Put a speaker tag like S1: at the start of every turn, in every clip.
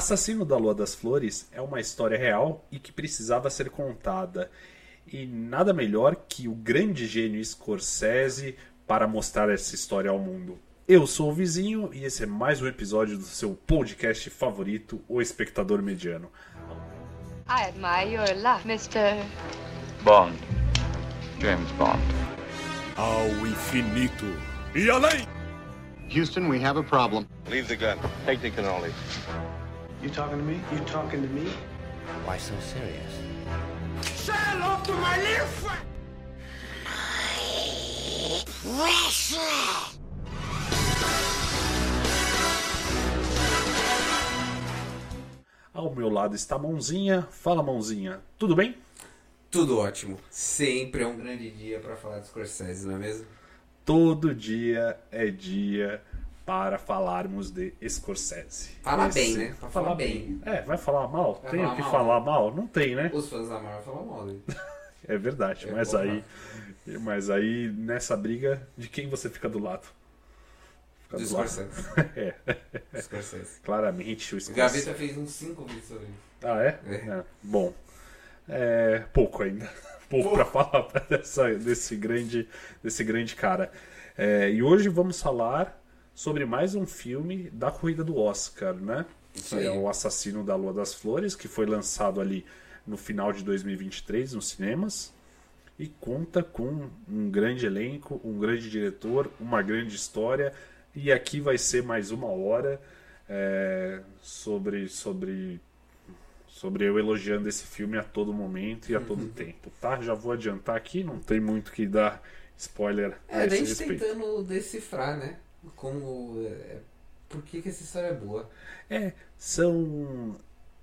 S1: Assassino da Lua das Flores é uma história real e que precisava ser contada. E nada melhor que o grande gênio Scorsese para mostrar essa história ao mundo. Eu sou o Vizinho e esse é mais um episódio do seu podcast favorito, O Espectador Mediano.
S2: I admire your luck, Mr.
S3: Bond. James Bond.
S4: Ao infinito e além!
S5: Houston, we have a problem.
S6: Leave the gun. Take the cannoli.
S7: You talking to me? You talking to me?
S8: Why so serious?
S7: Say hello to my little friend!
S1: Ao meu lado está a Mãozinha. Fala, Mãozinha. Tudo bem?
S9: Tudo ótimo. Sempre é um grande dia para falar de Scorsese, não é mesmo?
S1: Todo dia é dia para falarmos de Scorsese.
S9: Falar
S1: Esse-
S9: bem, né? Pra falar bem.
S1: É, vai falar mal?
S9: Vai
S1: Tem
S9: falar
S1: o que
S9: mal?
S1: falar mal? Não tem, né?
S9: Os fãs da Marvel falam mal dele.
S1: É verdade,
S9: É,
S1: mas aí, mas aí nessa briga, de quem você fica do lado? Fica
S9: Do
S1: do lado.
S9: Scorsese.
S1: é,
S9: Scorsese.
S1: claramente o
S9: O
S1: Scorsese.
S9: Gaveta fez uns 5 vídeos sobre ele.
S1: Ah, é?
S9: É.
S1: É, Bom, é, pouco ainda. Pouco para falar dessa, desse, grande, desse grande cara. É, e hoje vamos falar sobre mais um filme da corrida do Oscar, né?
S9: Isso aí.
S1: é O Assassino da Lua das Flores, que foi lançado ali no final de 2023 nos cinemas. E conta com um grande elenco, um grande diretor, uma grande história. E aqui vai ser mais uma hora é, sobre, sobre sobre eu elogiando esse filme a todo momento e a todo tempo, tá? Já vou adiantar aqui, não tem muito que dar spoiler
S9: É,
S1: a
S9: a
S1: esse
S9: gente
S1: respeito.
S9: tentando decifrar, né? Como. é, por que, que essa história é boa?
S1: É, são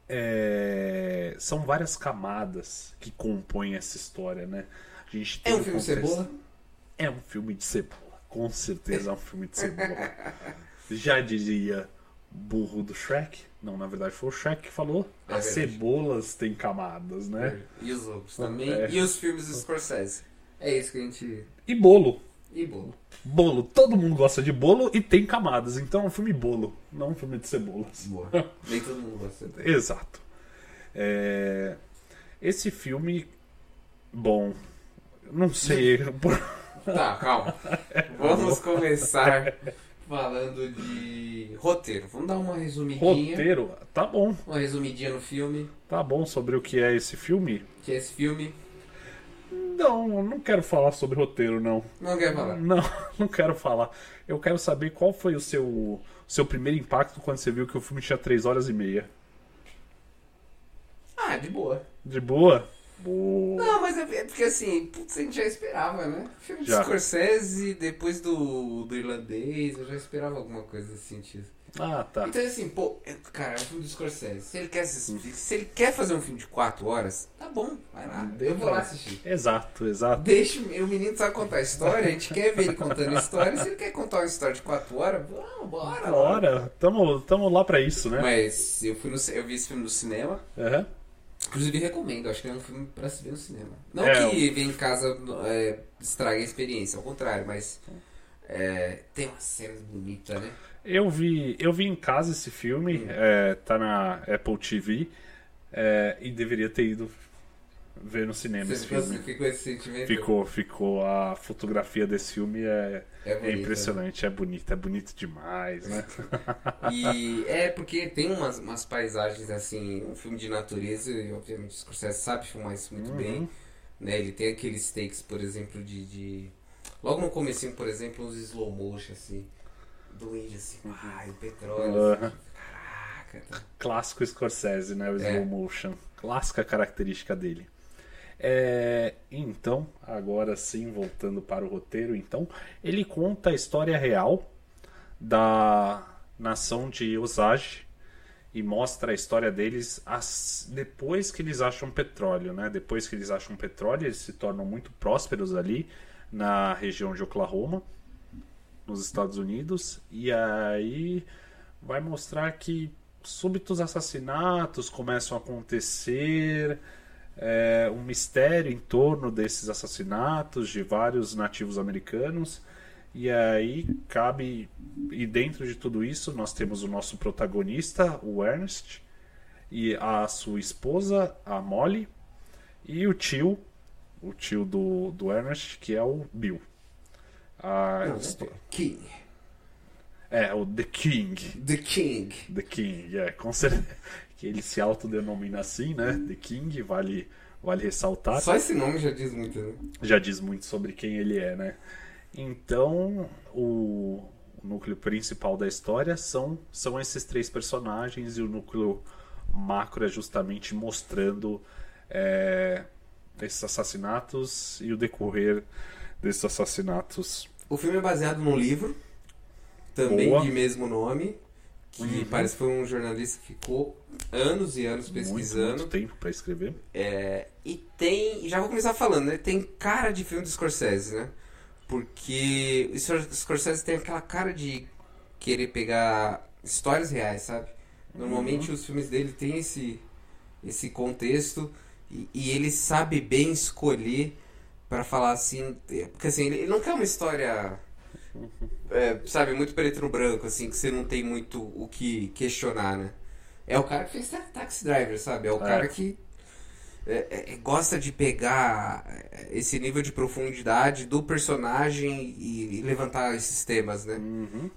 S1: é, são várias camadas que compõem essa história, né? A gente
S9: É um filme
S1: contexto-
S9: cebola?
S1: É um filme de cebola, com certeza é um filme de cebola. Já diria burro do Shrek, não, na verdade foi o Shrek que falou.
S9: É
S1: As
S9: verdade.
S1: cebolas têm camadas, né?
S9: E os outros também.
S1: É.
S9: E os filmes do Scorsese. É isso que a gente.
S1: E bolo.
S9: E bolo.
S1: Bolo, todo mundo gosta de bolo e tem camadas, então é um filme bolo, não um filme de cebolas.
S9: Boa. Nem todo mundo gosta dele.
S1: Exato. É, Esse filme, bom, não sei.
S9: Tá, calma. Vamos começar falando de roteiro. Vamos dar uma resumidinha.
S1: Roteiro, tá bom,
S9: Uma resumidinha no filme.
S1: tá bom sobre o que é esse filme.
S9: Que é esse filme.
S1: Não, eu não quero falar sobre roteiro, não.
S9: Não quer falar.
S1: Não, não quero falar. Eu quero saber qual foi o seu, seu primeiro impacto quando você viu que o filme tinha 3 horas e meia.
S9: Ah, de boa.
S1: De boa? Boa.
S9: Não, mas é é porque assim, putz, a gente já esperava, né? Filme de
S1: Já.
S9: Scorsese, depois do, do irlandês, eu já esperava alguma coisa nesse sentido.
S1: Ah, tá.
S9: Então assim, pô, cara, é um filme do Scorsese. Se ele quer, assistir, se ele quer fazer um filme de 4 horas, tá bom, vai lá. Eu vou lá assistir.
S1: Exato, exato.
S9: Deixa o menino sabe contar a história, a gente quer ver ele contando a história. Se ele quer contar uma história de 4 horas, vamos, bora.
S1: Bora, tamo, tamo lá pra isso, né?
S9: Mas eu, fui no, eu vi esse filme no cinema.
S1: Aham.
S9: Inclusive recomendo, acho que é um filme pra se ver no cinema. Não
S1: É,
S9: que ver em casa é, estrague a experiência, ao contrário, mas é, tem umas cenas bonitas, né?
S1: Eu vi, eu vi em casa esse filme, é, tá na Apple TV, é, e deveria ter ido ver no cinema
S9: Você
S1: esse filme.
S9: ficou esse sentimento?
S1: Ficou, ficou. A fotografia desse filme é,
S9: É
S1: é
S9: bonita,
S1: impressionante, é bonito, é bonito demais, né?
S9: E é porque tem umas, umas paisagens assim, um filme de natureza, e obviamente o Scorsese sabe filmar isso muito
S1: Uhum.
S9: bem. Né? Ele tem aqueles takes, por exemplo, de, de. Logo no comecinho, por exemplo, uns slow motion, assim. Do índio assim, ai, o petróleo. Assim, caraca. tá.
S1: Clássico Scorsese, né? O
S9: É.
S1: slow motion. Clássica característica dele. É, então, agora sim, voltando para o roteiro, então, ele conta a história real da nação de Osage e mostra a história deles as- depois que eles acham petróleo, né? Depois que eles acham petróleo, eles se tornam muito prósperos ali na região de Oklahoma, nos Estados Unidos, e aí vai mostrar que súbitos assassinatos começam a acontecer, é, um mistério em torno desses assassinatos de vários nativos americanos. E aí cabe. E dentro de tudo isso, nós temos o nosso protagonista, o Ernest, e a sua esposa, a Molly, e o tio, o tio do, do Ernest, que é o Bill. A
S9: Não,
S1: histó-
S9: King.
S1: é, o The King.
S9: The King.
S1: The King, é, com certeza. Que ele se autodenomina assim, né? The King, vale, vale ressaltar.
S9: Só esse nome já diz muito, né?
S1: Já diz muito sobre quem ele é, né? Então, o, o núcleo principal da história são, são esses três personagens e o núcleo macro é justamente mostrando é, esses assassinatos e o decorrer desses assassinatos.
S9: O filme é baseado num livro, também
S1: Boa.
S9: de mesmo nome, que
S1: Uhum.
S9: parece que foi um jornalista que ficou anos e anos
S1: Muito,
S9: pesquisando.
S1: muito tempo para escrever.
S9: É, e tem. Já vou começar falando, né? Tem cara de filme do Scorsese, né? Porque o Scor- Scorsese tem aquela cara de querer pegar histórias reais, sabe? Normalmente os filmes dele têm esse, esse contexto e, e ele sabe bem escolher pra falar assim. Porque assim, ele não quer uma história. é, sabe, muito preto no branco, assim, que você não tem muito o que questionar, né? É o cara que fez Ta- Taxi Driver, sabe? É o cara que é, é, gosta de pegar é, esse nível de profundidade do personagem e, e levantar esses temas, né?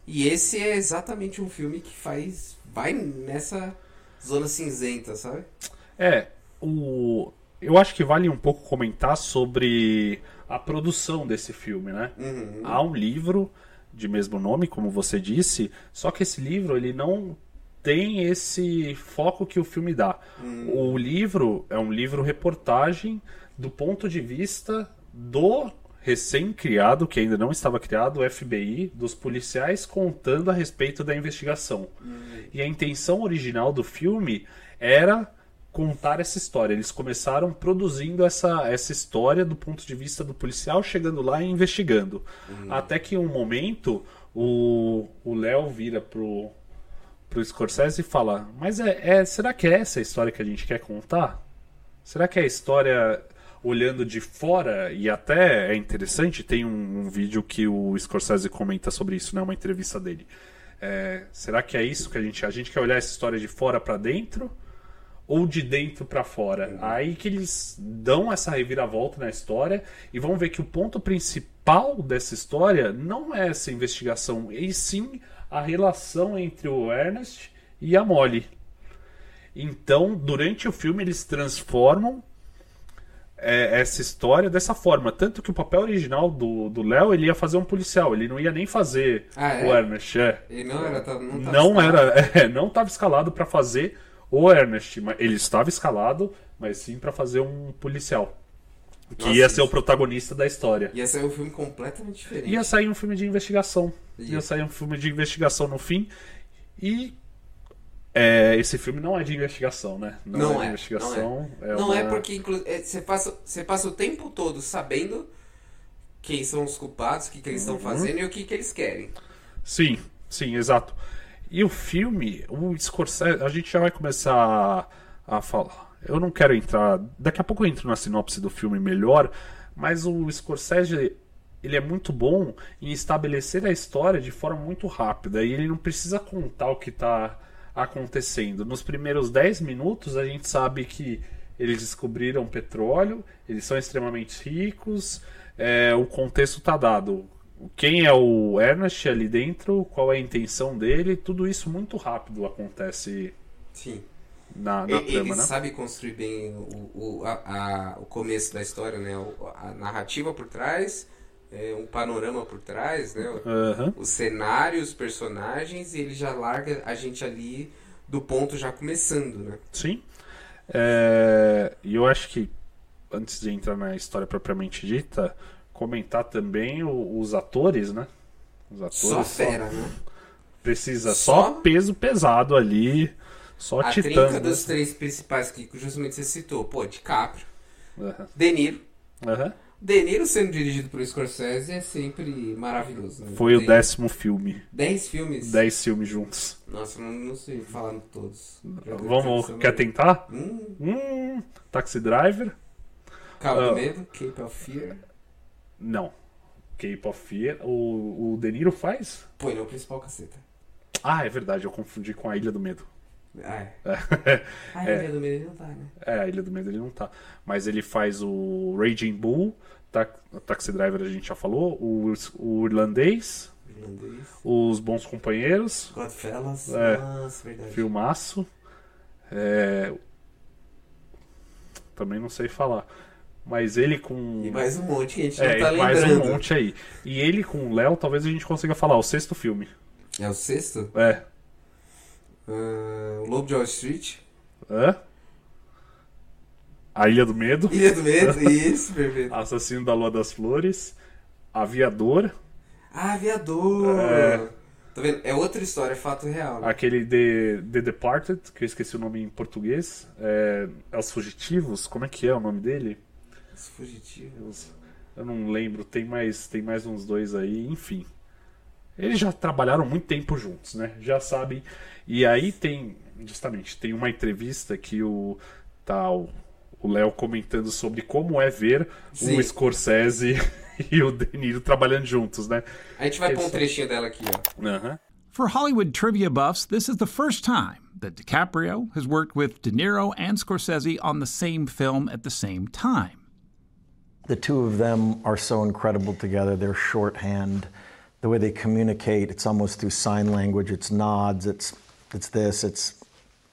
S9: E esse é exatamente um filme que faz. vai nessa zona cinzenta, sabe?
S1: É, o. Eu acho que vale um pouco comentar sobre a produção desse filme, né?
S9: Uhum.
S1: Há um livro de mesmo nome, como você disse, só que esse livro ele não tem esse foco que o filme dá. O livro é um livro reportagem do ponto de vista do recém-criado, que ainda não estava criado, o FBI, dos policiais contando a respeito da investigação. E a intenção original do filme era contar essa história. Eles começaram produzindo essa, essa história do ponto de vista do policial, chegando lá e investigando. Até que um momento o o Léo vira pro, pro Scorsese e fala: Mas é, é, será que é essa a história que a gente quer contar? Será que é a história olhando de fora? E até é interessante, tem um, um vídeo que o Scorsese comenta sobre isso, né? Uma entrevista dele. É, será que é isso que a gente a gente quer olhar essa história de fora para dentro ou de dentro para fora? Aí que eles dão essa reviravolta na história e vão ver que o ponto principal dessa história não é essa investigação, e sim a relação entre o Ernest e a Molly. Então, durante o filme, eles transformam é, essa história dessa forma. Tanto que o papel original do Léo, ele ia fazer um policial, ele não ia nem fazer
S9: Ah, é?
S1: o Ernest. É.
S9: Ele não era. tá- Não, tava
S1: Não
S9: escalado.
S1: era, é, não estava escalado para fazer o Ernest, ele estava escalado, mas sim para fazer um policial. Que
S9: Nossa,
S1: ia ser o protagonista da história.
S9: Ia sair um filme completamente diferente.
S1: Ia sair um filme de investigação.
S9: Ia.
S1: Ia sair um filme de investigação no fim. E é, esse filme não é de investigação, né?
S9: Não
S1: de
S9: é,
S1: investigação.
S9: não é. Não é
S1: uma-
S9: porque inclu- é, você passa, você passa o tempo todo sabendo quem são os culpados, o que, que eles
S1: Uhum.
S9: estão fazendo e o que, que eles querem.
S1: Sim, sim, exato. E o filme, o Scorsese, a gente já vai começar a, a falar. Eu não quero entrar. Daqui a pouco eu entro na sinopse do filme melhor, mas o Scorsese ele é muito bom em estabelecer a história de forma muito rápida e ele não precisa contar o que está acontecendo. Nos primeiros 10 minutos a gente sabe que eles descobriram petróleo, eles são extremamente ricos, é, o contexto está dado. Quem é o Ernest ali dentro, qual é a intenção dele, tudo isso muito rápido acontece
S9: Sim.
S1: na, na
S9: Ele,
S1: trama,
S9: ele
S1: né?
S9: sabe construir bem o, o, a, a- o começo da história, né? O- a narrativa por trás, é, um panorama por trás, né?
S1: Aham.
S9: Os cenários, os personagens, e ele já larga a gente ali do ponto já começando, né?
S1: Sim. É, E eu acho que, antes de entrar na história propriamente dita, comentar também o- os atores, né? Os atores.
S9: Só fera, né?
S1: Precisa
S9: Só-
S1: só peso pesado ali, só
S9: A
S1: titã.
S9: trinca
S1: né?
S9: dos três principais que justamente você citou, pô, DiCaprio,
S1: Aham.
S9: De Niro.
S1: Aham.
S9: De Niro sendo dirigido por Scorsese é sempre maravilhoso. Né?
S1: Foi o
S9: Tem
S1: décimo filme.
S9: Dez filmes.
S1: Dez filmes juntos.
S9: Nossa, não, não sei falar todos. Já
S1: Vamos, quer tentar?
S9: Hum,
S1: Hum, Taxi Driver?
S9: Cabo
S1: Ah.
S9: do Medo, Cape of Fear.
S1: Não. Cape of Fear. O, o De Niro faz?
S9: Pô, ele é o principal caceta.
S1: Ah, é verdade, eu confundi com a Ilha do Medo.
S9: Ah, é.
S1: É,
S9: Ah, a Ilha do Medo ele não tá, né?
S1: é, a Ilha do Medo ele não tá. Mas ele faz o Raging Bull, Ta Taxi Driver a gente já falou, o, o Irlandês,
S9: Irlandês.
S1: Os Bons Companheiros,
S9: Godfellas.
S1: É.
S9: Nossa, verdade.
S1: filmaço. É, Também não sei falar. Mas ele com.
S9: E mais um monte que a gente
S1: é,
S9: não tá
S1: mais
S9: lembrando.
S1: um monte aí. E ele com o Léo, talvez a gente consiga falar, o sexto filme.
S9: É o sexto?
S1: É.
S9: O Lobo de Wall Street.
S1: Hã? A Ilha do Medo.
S9: Ilha do Medo. Isso, perfeito.
S1: Assassino da Lua das Flores. Aviador.
S9: Ah, Aviador.
S1: É.
S9: Tá vendo? É outra história, é fato real. né?
S1: Aquele The, The Departed, que eu esqueci o nome em português. É, é Os Fugitivos. Como é que é o nome dele?
S9: Os fugitivos.
S1: Eu não lembro. Tem mais, tem mais uns dois aí. Enfim. Eles já trabalharam muito tempo juntos, né? Já sabem. E aí tem, justamente, tem uma entrevista que o tal o Léo comentando sobre como é ver
S9: Sim.
S1: o Scorsese e o De Niro trabalhando juntos, né?
S9: A gente vai pôr um trechinho dela aqui, ó.
S1: Aham.
S10: For Hollywood trivia buffs, this is the first time that DiCaprio has worked with De Niro and Scorsese on the same film at the same time.
S11: The two of them are so incredible together. Their shorthand, the way they communicate, it's almost through sign language. It's nods. It's it's this. It's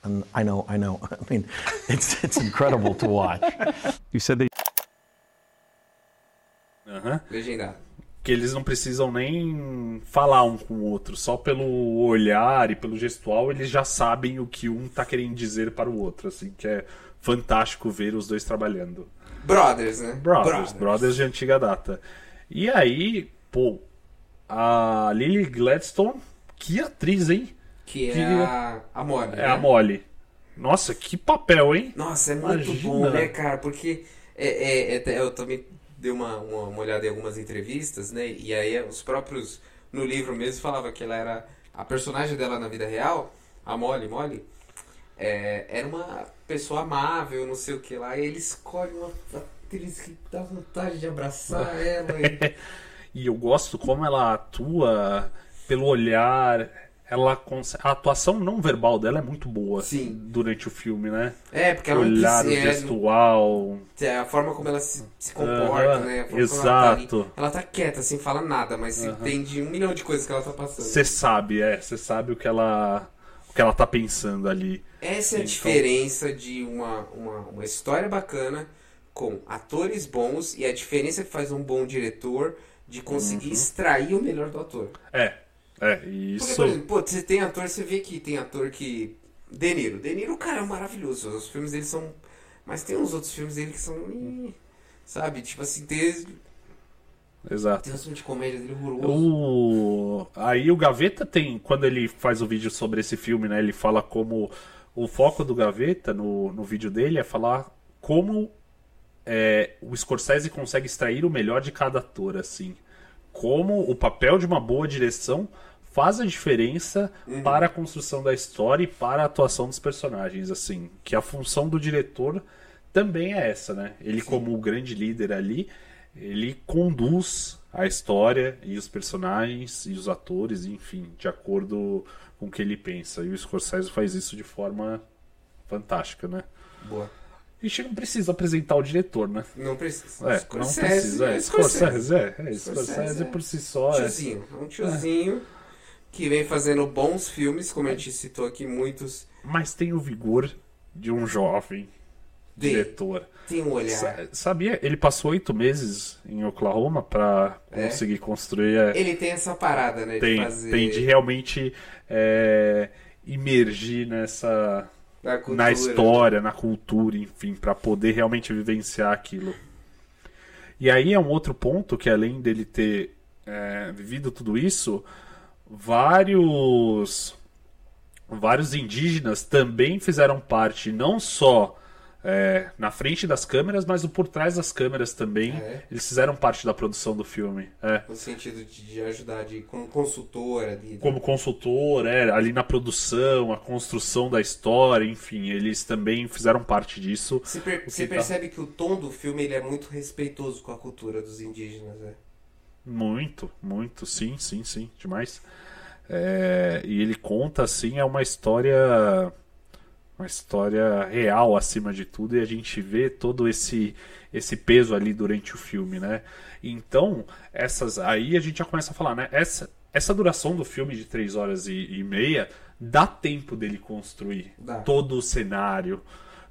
S11: and I know, I know. I mean, it's it's incredible to watch.
S10: You said they.
S9: Legendado.
S1: Que eles não precisam nem falar um com o outro, só pelo olhar e pelo gestual eles já sabem o que um tá querendo dizer para o outro, assim, que é fantástico ver os dois trabalhando.
S9: Brothers, né?
S1: Brothers, brothers, de antiga data. E aí, pô, a Lily Gladstone, que atriz, hein?
S9: Que é
S1: Que-
S9: a, a Molly.
S1: É
S9: né?
S1: a Molly. Nossa, que papel, hein?
S9: Nossa, é muito
S1: Imagina.
S9: bom, né, cara? Porque é, é- é- eu também dei uma, uma, uma olhada em algumas entrevistas, né? E aí os próprios, no livro mesmo, falava que ela era. A personagem dela na vida real, a Molly, Molly, é, era uma pessoa amável, não sei o que lá. E ele escolhe uma atriz que dá vontade de abraçar ela. E...
S1: E eu gosto como ela atua pelo olhar. Ela. A atuação não verbal dela é muito boa
S9: Sim.
S1: durante o filme, né?
S9: É, porque ela
S1: o olhar, o
S9: é,
S1: gestual.
S9: É, a forma como ela se, se comporta,
S1: Aham,
S9: né? A forma como Ela tá,
S1: exato.
S9: ela tá quieta, sem falar nada, mas se entende um milhão de coisas que ela tá passando.
S1: Você sabe, é. Você sabe o que ela. O que ela tá pensando ali.
S9: Essa é a
S1: Então-
S9: diferença de uma, uma, uma história bacana com atores bons e a diferença que faz um bom diretor de conseguir extrair o melhor do ator.
S1: É. É, e
S9: Porque,
S1: Uhum. isso.
S9: por exemplo, pô, você tem ator, você vê que tem ator que. De Niro. De Niro, cara, é maravilhoso. Os filmes dele são. Mas tem uns outros filmes dele que são. Sabe? Tipo assim, tem,
S1: Exato.
S9: tem uns filmes de comédia dele horroroso.
S1: O... Aí o Gaveta tem, quando ele faz o vídeo sobre esse filme, né? Ele fala como o foco do Gaveta no, no vídeo dele é falar como é, o Scorsese consegue extrair o melhor de cada ator, assim. Como o papel de uma boa direção faz a diferença para a construção da história e para a atuação dos personagens, assim. Que a função do diretor também é essa, né? Ele como o grande líder ali, ele conduz a história e os personagens e os atores, enfim, de acordo com o que ele pensa. E o Scorsese faz isso de forma fantástica, né?
S9: Boa.
S1: A gente não precisa apresentar o diretor, né?
S9: Não precisa.
S1: É, não
S9: Scorsese,
S1: precisa. É, Scorsese, é. é,
S9: Scorsese
S1: Scorsese
S9: é
S1: por si só. É.
S9: Tiozinho. É um tiozinho que vem fazendo bons filmes, como a gente citou aqui, muitos.
S1: Mas tem o vigor de um jovem. Diretor.
S9: Tem um olhar.
S1: Sa- Sabia? Ele passou oito meses em Oklahoma pra
S9: É.
S1: conseguir construir. é,
S9: Ele tem essa parada, né?
S1: tem,
S9: de fazer.
S1: tem de realmente é, imergir nessa
S9: da cultura.
S1: na história, na cultura, enfim, para poder realmente vivenciar aquilo. E aí é um outro ponto que além dele ter é, vivido tudo isso, vários vários indígenas também fizeram parte não só é, na frente das câmeras, mas o por trás das câmeras também.
S9: É.
S1: Eles fizeram parte da produção do filme. É.
S9: No sentido de, de ajudar de como consultora. De,
S1: como consultor, é, ali na produção, a construção da história, enfim, eles também fizeram parte disso.
S9: Você, per- você
S1: tá-
S9: percebe que o tom do filme ele é muito respeitoso com a cultura dos indígenas, né?
S1: Muito, muito, sim, sim, sim, demais. É, e ele conta, assim, é uma história Uma história real acima de tudo e a gente vê todo esse esse peso ali durante o filme, né? Então, essas aí a gente já começa a falar, né? Essa, essa duração do filme de três horas e, e meia dá tempo dele construir
S9: Dá.
S1: todo o cenário,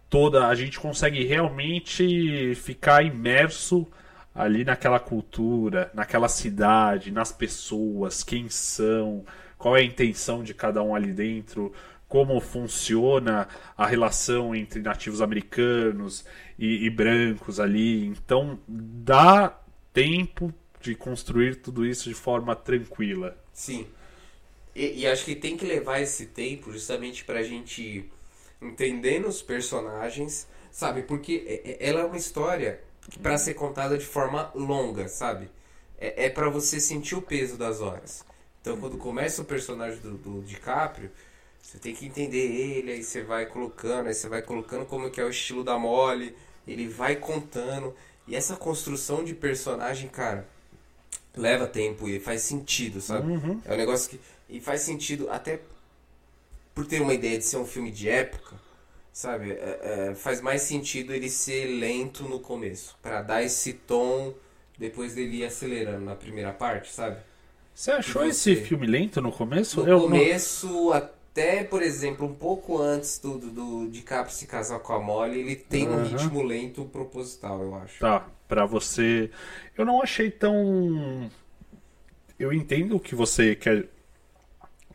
S1: toda a gente consegue realmente ficar imerso ali naquela cultura, naquela cidade, nas pessoas, quem são, qual é a intenção de cada um ali dentro, como funciona a relação entre nativos americanos e, e brancos ali. Então dá tempo de construir tudo isso de forma tranquila.
S9: Sim. E, e acho que tem que levar esse tempo justamente pra gente entendendo os personagens, sabe? Porque é- é- ela é uma história pra ser contada de forma longa, sabe? É, é para você sentir o peso das horas. Então quando começa o personagem do, do DiCaprio, você tem que entender ele, aí você vai colocando, aí você vai colocando como que é o estilo da Molly, ele vai contando. E essa construção de personagem, cara, leva tempo e faz sentido, sabe?
S1: Uhum.
S9: É um negócio que. E faz sentido até por ter uma ideia de ser um filme de época, sabe? É- é, faz mais sentido ele ser lento no começo, Pra dar esse tom depois dele ir acelerando na primeira parte, sabe?
S1: Você achou
S9: E
S1: esse
S9: você?
S1: filme lento no começo?
S9: No
S1: Eu não-
S9: começo, até, por exemplo, um pouco antes do, do, do DiCaprio se casar com a Molly, ele tem um
S1: Aham.
S9: ritmo lento proposital, eu acho.
S1: Tá, pra você. Eu não achei tão. Eu entendo o que você quer,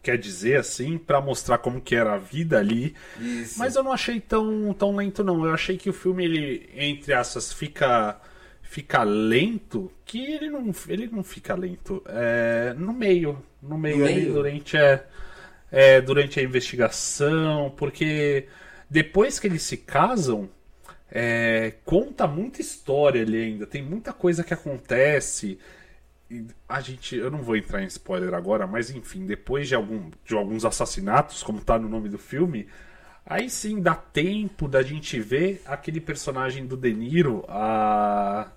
S1: quer dizer, assim, pra mostrar como que era a vida ali.
S9: Isso.
S1: Mas eu não achei tão, tão lento, não. Eu achei que o filme, ele, entre essas, fica. Fica lento, que ele não, ele não fica lento. É, no meio. No meio
S9: No
S1: ali,
S9: meio?
S1: durante a, é, durante a investigação, porque depois que eles se casam, é, conta muita história ali ainda. Tem muita coisa que acontece. A gente, eu não vou entrar em spoiler agora, mas enfim, depois de, algum, de alguns assassinatos, como tá no nome do filme, aí sim dá tempo da gente ver aquele personagem do De Niro, a,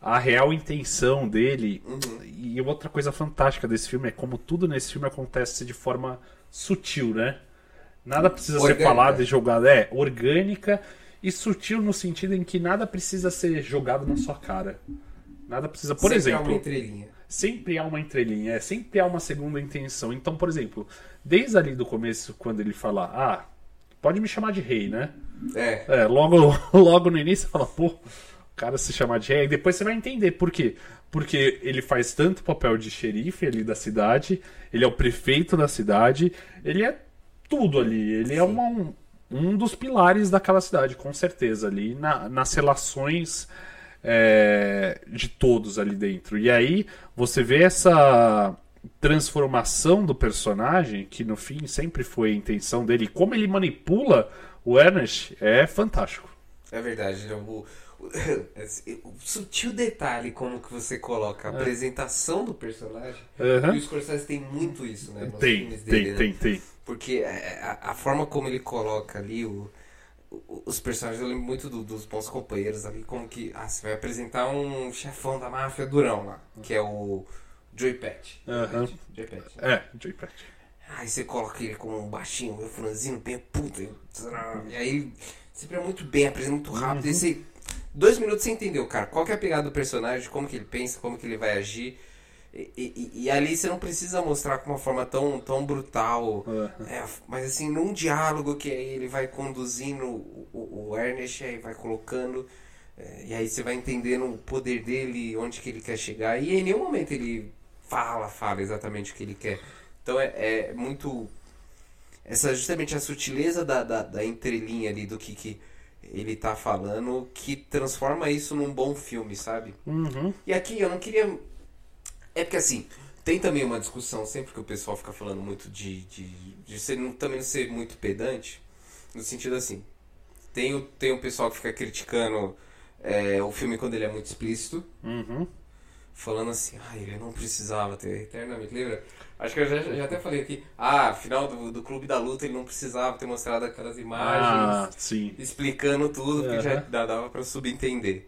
S1: a real intenção dele. E outra coisa fantástica desse filme é como tudo nesse filme acontece de forma sutil, né? Nada precisa ser
S9: Orgânica.
S1: falado e jogado. É, orgânica e sutil no sentido em que nada precisa ser jogado na sua cara. Nada precisa. Por
S9: Sempre há
S1: exemplo,
S9: uma entrelinha.
S1: sempre há uma entrelinha, é, sempre há uma segunda intenção. Então, por exemplo, desde ali do começo, quando ele fala, ah, pode me chamar de rei, né?
S9: É.
S1: É, logo, logo no início você fala, pô, o cara se chamar de rei, e depois você vai entender por quê. Porque ele faz tanto papel de xerife ali da cidade, ele é o prefeito da cidade, ele é tudo ali, ele é uma- um, um dos pilares daquela cidade, com certeza, ali na- nas relações é, de todos ali dentro. E aí você vê essa transformação do personagem, que no fim sempre foi a intenção dele, e como ele manipula o Ernest, é fantástico.
S9: É verdade, né? o, o, sutil detalhe como que você coloca a apresentação do personagem.
S1: É. Aham.
S9: E o Scorsese tem muito isso, né?
S1: Tem,
S9: filmes
S1: tem,
S9: dele, né?
S1: tem, tem.
S9: Porque é, a, a forma como ele coloca ali o, os personagens, eu lembro muito do- dos bons companheiros ali, como que. Ah, você vai apresentar um chefão da máfia durão lá, que é o Joey Patch.
S1: Aham.
S9: Joey Patch.
S1: É, Joey Patch.
S9: Aí você coloca ele como um baixinho, meio franzino, bem puta. E, aí sempre é muito bem, apresenta muito rápido. E você, dois minutos você entendeu, cara, qual que é a pegada do personagem, como que ele pensa, como que ele vai agir. E, e- e ali você não precisa mostrar com uma forma tão, tão brutal. É, mas assim, num diálogo que aí ele vai conduzindo o, o, o Ernest, aí vai colocando. é, e aí você vai entendendo o poder dele, onde que ele quer chegar. E em nenhum momento ele fala, fala exatamente o que ele quer. Então é, é muito. Essa justamente a sutileza da, da, da entrelinha ali do que, que ele tá falando que transforma isso num bom filme, sabe?
S1: Uhum.
S9: E aqui eu não queria. É porque assim, tem também uma discussão, sempre que o pessoal fica falando muito de. de, de ser, também não ser muito pedante, no sentido assim. Tem o, tem o pessoal que fica criticando é, o filme quando ele é muito explícito,
S1: Uhum.
S9: falando assim, ah, ele não precisava ter eternamente, lembra? Acho que eu já, já até falei aqui, ah, final do, do Clube da Luta ele não precisava ter mostrado aquelas
S1: Ah,
S9: imagens
S1: sim.
S9: explicando tudo, porque já
S1: Aham.
S9: dá- dava pra subentender.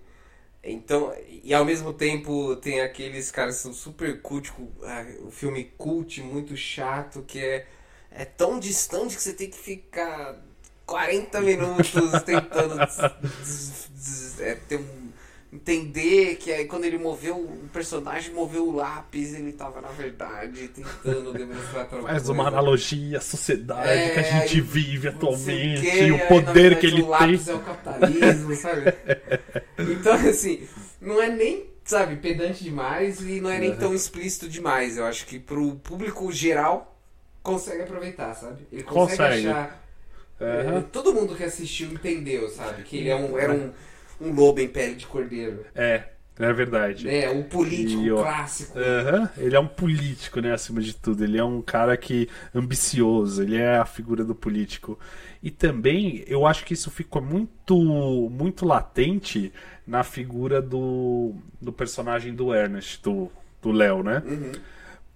S9: Então, e ao mesmo tempo tem aqueles caras que são super cult, com, ah, o filme cult muito chato, que é, é tão distante que você tem que ficar 40 minutos tentando des- des- é, ter um- entender que aí quando ele moveu o personagem moveu o lápis, ele tava na verdade tentando demonstrar
S1: Faz
S9: coisa.
S1: uma analogia à sociedade
S9: É,
S1: que a gente
S9: aí,
S1: vive atualmente,
S9: quê,
S1: e
S9: aí,
S1: o poder
S9: verdade,
S1: que ele
S9: o lápis
S1: tem.
S9: é o capitalismo, sabe? Então, assim, não é nem, sabe, pedante demais e não é nem
S1: Uhum.
S9: tão explícito demais. Eu acho que pro público geral consegue aproveitar, sabe? Ele consegue,
S1: Consegue.
S9: achar. É, todo mundo que assistiu entendeu, sabe? Que ele é um, era um, um lobo em pele de cordeiro.
S1: É, é verdade.
S9: É, o político
S1: E, ó,
S9: clássico.
S1: Aham, Ele é um político, né, acima de tudo. Ele é um cara que ambicioso, ele é a figura do político. E também eu acho que isso ficou muito muito latente na figura do, do personagem do Ernest, do do Léo, né?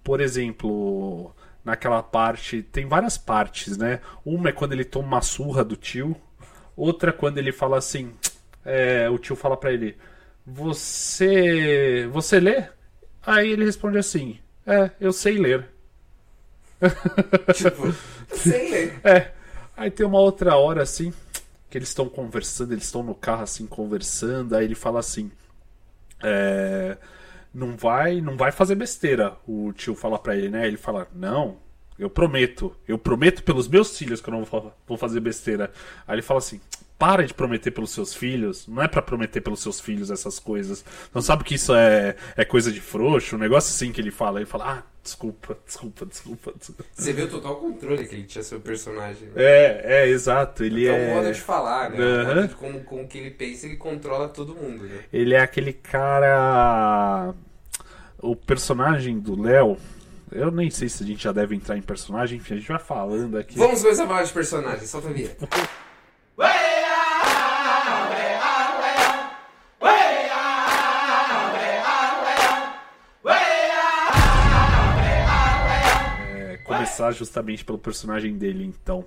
S1: Por exemplo, naquela parte, tem várias partes, né? Uma é quando ele toma uma surra do tio, outra é quando ele fala assim, é, o tio fala pra ele: "Você, você lê?" Aí ele responde assim: "É, eu sei ler."
S9: Tipo, sem ler.
S1: É. Aí tem uma outra hora assim, que eles estão conversando, eles estão no carro assim conversando, aí ele fala assim: é, não vai, não vai fazer besteira. O tio fala pra ele, né? Ele fala: "Não, eu prometo. Eu prometo pelos meus filhos que eu não vou fazer besteira." Aí ele fala assim: para de prometer pelos seus filhos. Não é pra prometer pelos seus filhos essas coisas. Não sabe que isso é, é coisa de frouxo, um negócio assim que ele fala. Ele fala, ah, desculpa, desculpa, desculpa. desculpa.
S9: Você vê o total controle que ele tinha seu personagem. né?
S1: É, é, exato. Ele
S9: É
S1: é.
S9: o modo de falar, né? O
S1: Aham.
S9: modo de como, como que ele pensa, ele controla todo mundo, né?
S1: Ele é aquele cara. O personagem do Léo. Eu nem sei se a gente já deve entrar em personagem, enfim, a gente vai falando aqui.
S9: Vamos começar a falar de personagem, solta a vinheta.
S1: Começar justamente pelo personagem dele, então.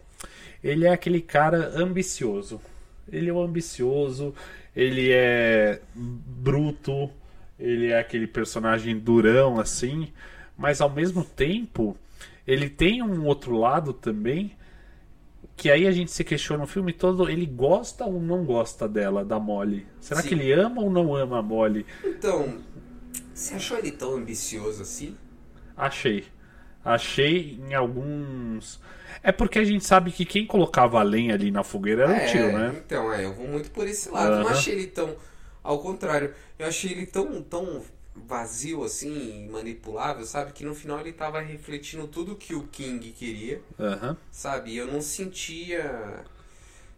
S1: Ele é aquele cara ambicioso. Ele é um ambicioso, ele é bruto, ele é aquele personagem durão assim, mas ao mesmo tempo ele tem um outro lado também que aí a gente se questiona no filme todo, ele gosta ou não gosta dela, da Molly? Será
S9: Sim.
S1: que ele ama ou não ama a Molly?
S9: Então, você achou ele tão ambicioso assim?
S1: Achei. Achei em alguns. É porque a gente sabe que quem colocava a lenha ali na fogueira era o tio, né?
S9: Então, é, eu vou muito por esse lado. Eu não achei ele tão. Ao contrário, eu achei ele tão, tão vazio, assim, manipulável, sabe? Que no final ele tava refletindo tudo que o King queria,
S1: Aham.
S9: sabe? E eu não sentia.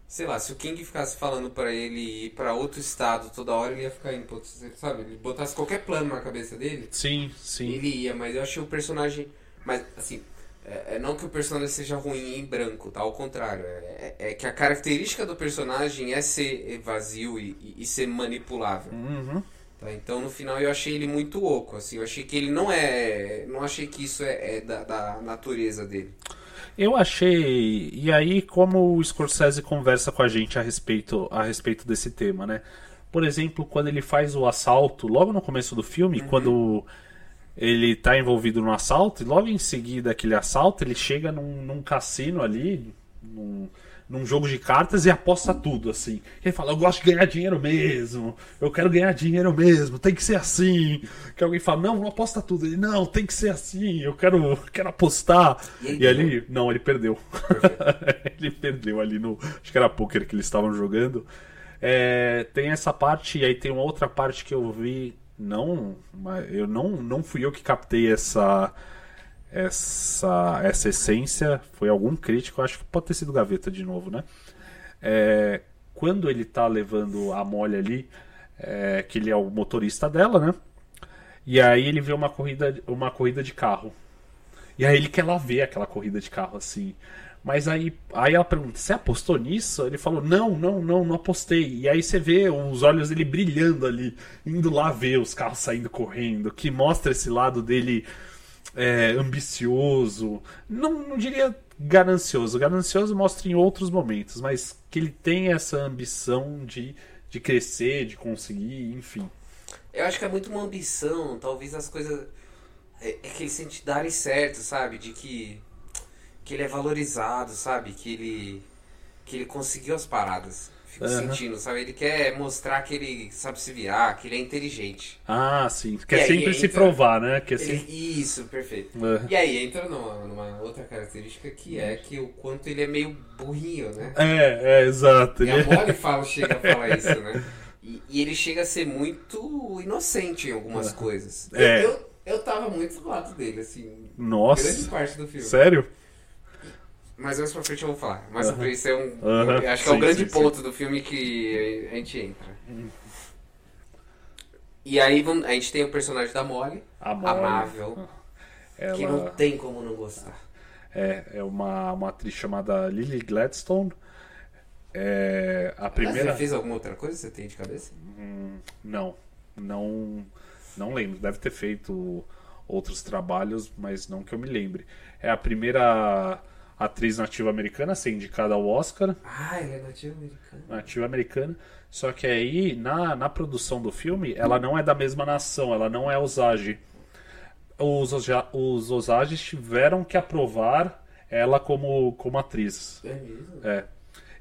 S9: Sei lá, se o King ficasse falando pra ele ir pra outro estado toda hora, ele ia ficar outro, sabe? Ele botasse qualquer plano na cabeça dele,
S1: Sim, sim.
S9: ele ia, mas eu achei o personagem. Mas, assim, é, é não que o personagem seja ruim em branco, tá? Ao contrário. É, é- é que a característica do personagem é ser vazio e, e- e ser manipulável.
S1: Uhum.
S9: Tá? Então, no final, eu achei ele muito oco. Assim, eu achei que ele não é. Não achei que isso é, é da, da natureza dele.
S1: Eu achei. E aí, como o Scorsese conversa com a gente a respeito, a respeito desse tema, né? Por exemplo, quando ele faz o assalto, logo no começo do filme, quando ele tá envolvido no assalto, e logo em seguida aquele assalto, ele chega num, num cassino ali, num, num jogo de cartas e aposta tudo, assim. Ele fala, eu gosto de ganhar dinheiro mesmo, eu quero ganhar dinheiro mesmo, tem que ser assim. Que alguém fala, não, não aposta tudo. Ele, não, tem que ser assim, eu quero, quero apostar.
S9: E
S1: E ali, não, ele perdeu. ele perdeu ali no. Acho que era poker que eles estavam jogando. É, tem essa parte, e aí tem uma outra parte que eu vi. Não, eu não, não fui eu que captei essa. Essa, essa essência. Foi algum crítico, acho que pode ter sido Gaveta de novo, né? É, quando ele tá levando a Molly ali, é, que ele é o motorista dela, né? E aí ele vê uma corrida, uma corrida de carro. E aí ele quer lá ver aquela corrida de carro assim. Mas aí, aí ela pergunta: Você apostou nisso? Ele falou: Não, não, não, não apostei. E aí você vê os olhos dele brilhando ali, indo lá ver os carros saindo correndo, que mostra esse lado dele é, ambicioso. Não, não diria ganancioso. Ganancioso mostra em outros momentos, mas que ele tem essa ambição de, de crescer, de conseguir, enfim.
S9: Eu acho que é muito uma ambição, talvez as coisas. É, é que ele sente darem certo, sabe? De que. Que ele é valorizado, sabe? Que ele. que ele conseguiu as paradas. Fico
S1: Aham.
S9: sentindo, sabe? Ele quer mostrar que ele sabe se virar, que ele é inteligente.
S1: Ah, sim. Quer sempre se
S9: entra-
S1: provar, né? Quer
S9: Ele-. Isso, perfeito.
S1: É.
S9: E aí entra numa, numa outra característica que é que o quanto ele é meio burrinho, né?
S1: É, é, exato.
S9: E a
S1: Ele-
S9: Molly fala, chega a falar isso, né? E, e ele chega a ser muito inocente em algumas coisas. Eu-
S1: É.
S9: Eu, eu, tava muito do lado dele, assim.
S1: Nossa.
S9: Grande parte do filme.
S1: Sério?
S9: Mas mais pra frente eu vou falar. Mas pra isso é um. Acho que é o
S1: Sim,
S9: grande
S1: sim, sim.
S9: ponto do filme que a gente entra. E aí vamos- a gente tem o personagem da Molly, amável,
S1: Ela...
S9: que não tem como não gostar.
S1: É, é uma, uma atriz chamada Lily Gladstone. É, a primeira.
S9: Você fez alguma outra coisa que você tem de cabeça?
S1: Hum, não, não, não lembro. Deve ter feito outros trabalhos, mas não que eu me lembre. É a primeira atriz nativa americana ser indicada ao Oscar,
S9: Ah, ele é nativo americano.
S1: nativa americana. Só que aí, na, na produção do filme, ela não é da mesma nação, ela não é Osage. Os, Oja- os Osages tiveram que aprovar ela como, como atriz.
S9: É mesmo?
S1: É.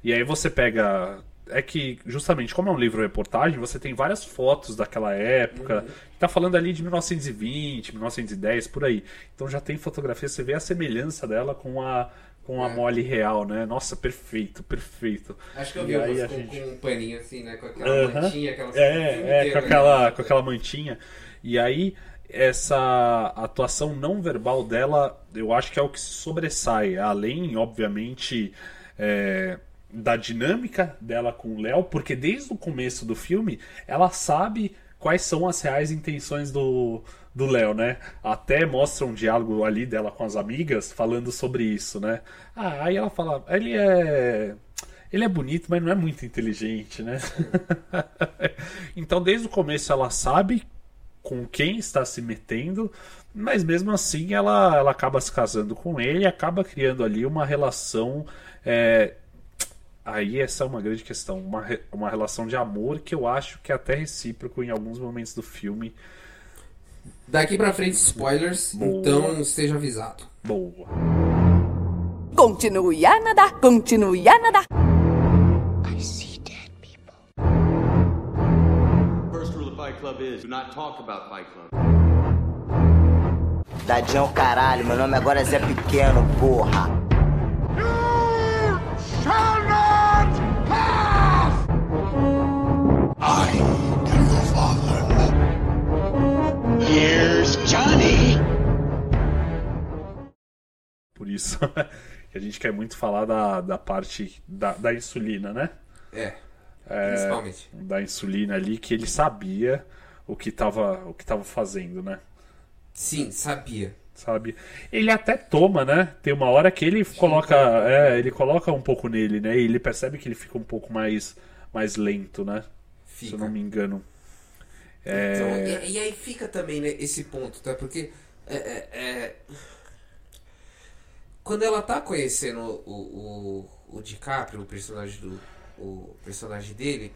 S1: E aí você pega. É que, justamente, como é um livro-reportagem, você tem várias fotos daquela época. Tá falando ali de 1920, 1910, por aí. Então já tem fotografia, você vê a semelhança dela com a, com a Molly real, né? Nossa, perfeito, perfeito.
S9: Acho que eu vi algumas com,
S1: gente-
S9: com um paninho assim, né? Com aquela
S1: Aham.
S9: mantinha, aquela
S1: É, é, com aquela, com aquela mantinha. E aí, essa atuação não verbal dela, eu acho que é o que se sobressai. Além, obviamente, é, da dinâmica dela com o Léo, porque desde o começo do filme, ela sabe quais são as reais intenções do, do Léo, né? Até mostra um diálogo ali dela com as amigas falando sobre isso, né? Ah, aí ela fala, ele é. Ele é bonito, mas não é muito inteligente, né? então, desde o começo, ela sabe com quem está se metendo, mas mesmo assim ela, ela acaba se casando com ele e acaba criando ali uma relação. é, Aí essa é uma grande questão, uma, re- uma relação de amor que eu acho que é até recíproco em alguns momentos do filme.
S9: Daqui pra frente, spoilers,
S1: Boa.
S9: então esteja avisado.
S1: Boa.
S12: Continue a nadar, continue a nadar.
S13: First rule of Fight Club is do not talk about Fight Club.
S14: Tadinho caralho, meu nome agora é Zé Pequeno, porra.
S1: Isso que a gente quer muito falar da, da parte da, da insulina, né?
S9: É,
S1: É,
S9: principalmente.
S1: Da insulina ali, que ele sabia o que estava o que tava fazendo, né?
S9: Sim, sabia.
S1: Sabe? Ele até toma, né? Tem uma hora que ele coloca, é, ele coloca um pouco nele, né? E ele percebe que ele fica um pouco mais, mais lento, né? Se eu
S9: Fica.
S1: não me engano. É,
S9: Então, e, e aí fica também né, esse ponto, tá? Porque é, é, é, quando ela tá conhecendo o, o, o DiCaprio, o personagem do o personagem dele,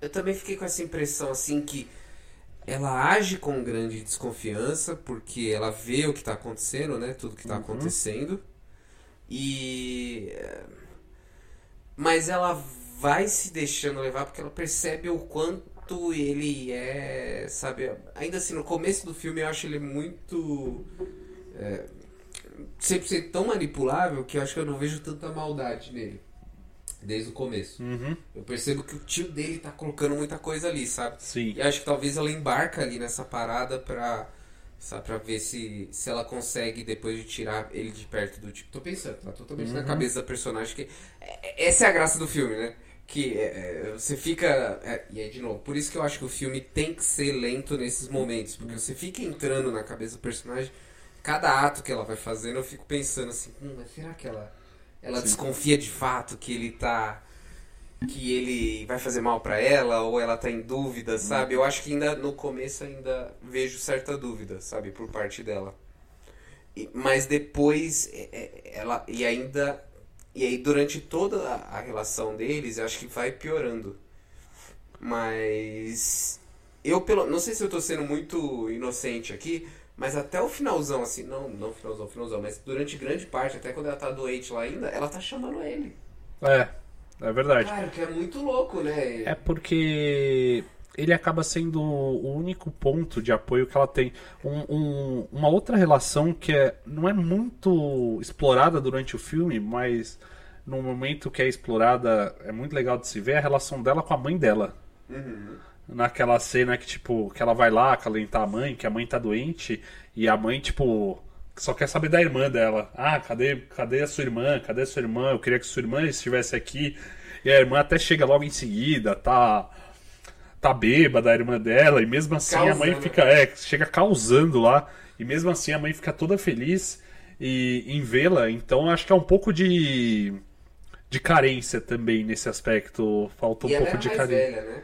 S9: eu também fiquei com essa impressão assim que ela age com grande desconfiança porque ela vê o que tá acontecendo, né? Tudo que tá
S1: Uhum.
S9: acontecendo. E mas ela vai se deixando levar porque ela percebe o quanto ele é, sabe? Ainda assim, no começo do filme eu acho ele muito. É, sempre ser tão manipulável que eu acho que eu não vejo tanta maldade nele. Desde o começo.
S1: Uhum.
S9: Eu percebo que o tio dele tá colocando muita coisa ali, sabe?
S1: Sim.
S9: E acho que talvez ela embarca ali nessa parada pra. Sabe, pra ver se, se ela consegue depois de tirar ele de perto do tipo. Tô pensando, tá totalmente na
S1: Uhum.
S9: cabeça da personagem que. é- é- Essa é a graça do filme, né? Que é, é, você fica. é, e aí, de novo, por isso que eu acho que o filme tem que ser lento nesses momentos. Porque você fica entrando na cabeça do personagem. Cada ato que ela vai fazendo, eu fico pensando assim, hum, mas será que ela. Ela
S1: Sim.
S9: desconfia de fato que ele tá. Que ele vai fazer mal pra ela, ou ela tá em dúvida, sabe? Eu acho que ainda no começo ainda vejo certa dúvida, sabe, por parte dela. E- mas depois é, é, ela. E ainda. E aí durante toda a, a relação deles, eu acho que vai piorando. Mas. Eu pelo. Não sei se eu tô sendo muito inocente aqui, mas até o finalzão, assim, não, não finalzão, finalzão, mas durante grande parte, até quando ela tá doente lá ainda, ela tá chamando ele.
S1: É, é verdade.
S9: Cara, que é muito louco, né?
S1: É porque ele acaba sendo o único ponto de apoio que ela tem. Um, um- uma outra relação que é, não é muito explorada durante o filme, mas no momento que é explorada é muito legal de se ver é a relação dela com a mãe dela.
S9: Uhum.
S1: Naquela cena que, tipo, que ela vai lá acalentar a mãe, que a mãe tá doente, e a mãe, tipo, só quer saber da irmã dela. Ah, cadê, cadê a sua irmã? Cadê a sua irmã? Eu queria que sua irmã estivesse aqui. E a irmã até chega logo em seguida, tá. Tá bêbada a irmã dela, e mesmo assim a mãe
S9: Causando.
S1: fica. É, chega causando lá, e mesmo assim a mãe fica toda feliz e, em vê-la. Então acho que é um pouco de. de carência também nesse aspecto. Falta um
S9: e ela
S1: pouco de carência.
S9: velha, né?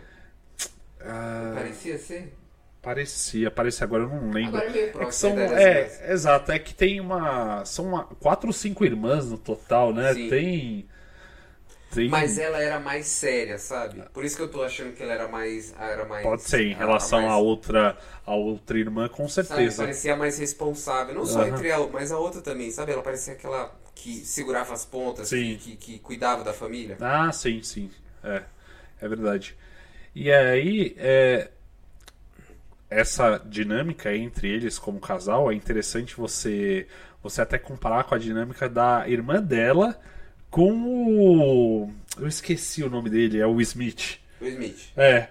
S1: Ah,
S9: Parecia ser.
S1: Parecia, parecia agora eu não lembro.
S9: Agora é
S1: É que são,
S9: idade
S1: é, exato, é que tem uma, são uma, quatro ou cinco irmãs no total, né?
S9: Sim.
S1: Tem, tem,
S9: Mas ela era mais séria, sabe? Por isso que eu tô achando que ela era mais. Era mais
S1: pode ser em relação
S9: mais-
S1: à outra, a outra irmã com
S9: Sabe,
S1: certeza.
S9: parecia mais responsável. Não só
S1: Aham.
S9: entre ela, mas a outra também, sabe? Ela parecia aquela que segurava as pontas, que, que, que cuidava da família.
S1: Ah, sim, sim, é, é verdade. E aí, é, essa dinâmica entre eles como casal é interessante você você até comparar com a dinâmica da irmã dela com o eu esqueci o nome dele é o Smith.
S9: O Smith.
S1: é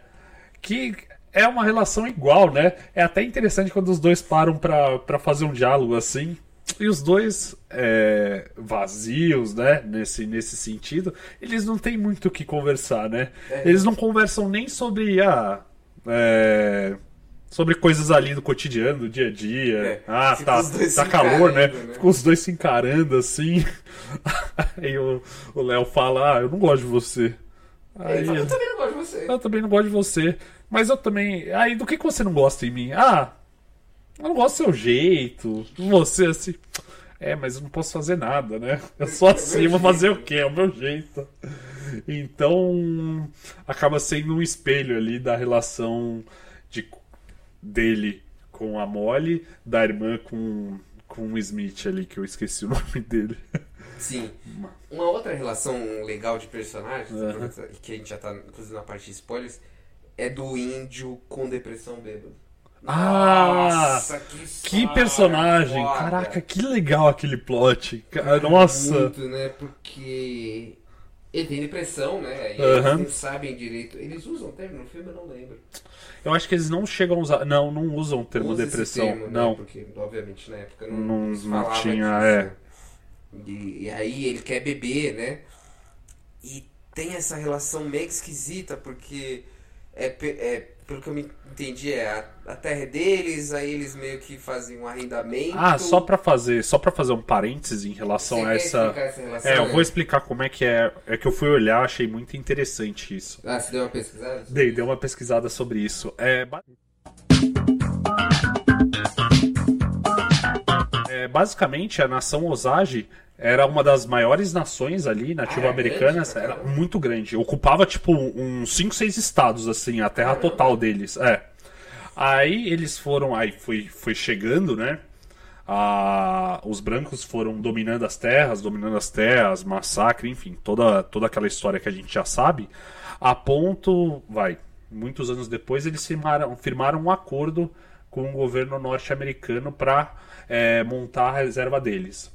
S1: que é uma relação igual né? É até interessante quando os dois param pra fazer um diálogo assim e os dois é, vazios, né? Nesse, nesse sentido, eles não têm muito o que conversar, né?
S9: É.
S1: Eles não conversam nem sobre a. é, sobre coisas ali do cotidiano, do dia a dia.
S9: É,
S1: Ah, tá, tá calor, né?
S9: né?
S1: Ficam os dois se encarando assim. Aí o Léo fala: Ah, eu não gosto de você.
S9: Ele fala, eu também não gosto de você.
S1: Eu também não gosto de você. Mas eu também. Aí, do que, que você não gosta em mim? Ah, eu não gosto do seu jeito. Você assim. É, mas eu não posso fazer nada, né? Eu sou assim, vou fazer o quê? É o meu jeito. Então, acaba sendo um espelho ali da relação de, dele com a Molly, da irmã com, com o Smith ali, que eu esqueci o nome dele.
S9: Sim. Uma outra relação legal de personagens,
S1: Aham.
S9: que a gente já tá, inclusive, na parte de spoilers, é do índio com depressão bêbado.
S1: Ah!
S9: Nossa, que,
S1: Que
S9: história
S1: personagem!
S9: foda.
S1: Caraca, que legal aquele plot. Ca- Nossa!
S9: Muito, né? Porque ele tem depressão, né? E
S1: Aham.
S9: eles não sabem direito. Eles usam o termo no filme, eu não lembro.
S1: Eu acho que eles não chegam a usar. Não, não usam o termo
S9: Usa
S1: depressão.
S9: termo, né?
S1: não.
S9: Porque, obviamente, na época não,
S1: Não- não tinha,
S9: disso,
S1: é.
S9: né? E, e aí ele quer beber, né? E tem essa relação meio esquisita, porque é, é, pelo que eu me entendi, é a, a terra é deles, aí eles meio que fazem um arrendamento.
S1: Ah, só pra fazer, só para fazer um parêntese em relação
S9: Você
S1: a essa.
S9: essa relação,
S1: é, eu
S9: né?
S1: vou explicar como é que é. É que eu fui olhar, achei muito interessante isso.
S9: Ah, você deu uma pesquisada?
S1: Dei, dei uma pesquisada sobre isso. É, É, basicamente, a nação Osage era uma das maiores nações ali, nativo-americanas,
S9: Ah, é
S1: era muito grande. Ocupava, tipo, uns 5, 6 estados, assim, a terra total deles. É. Aí eles foram, aí foi, foi chegando, né? Ah, os brancos foram dominando as terras, dominando as terras, massacre, enfim, toda, toda aquela história que a gente já sabe. A ponto, vai, muitos anos depois eles firmaram, firmaram um acordo com o governo norte-americano para montar a reserva deles.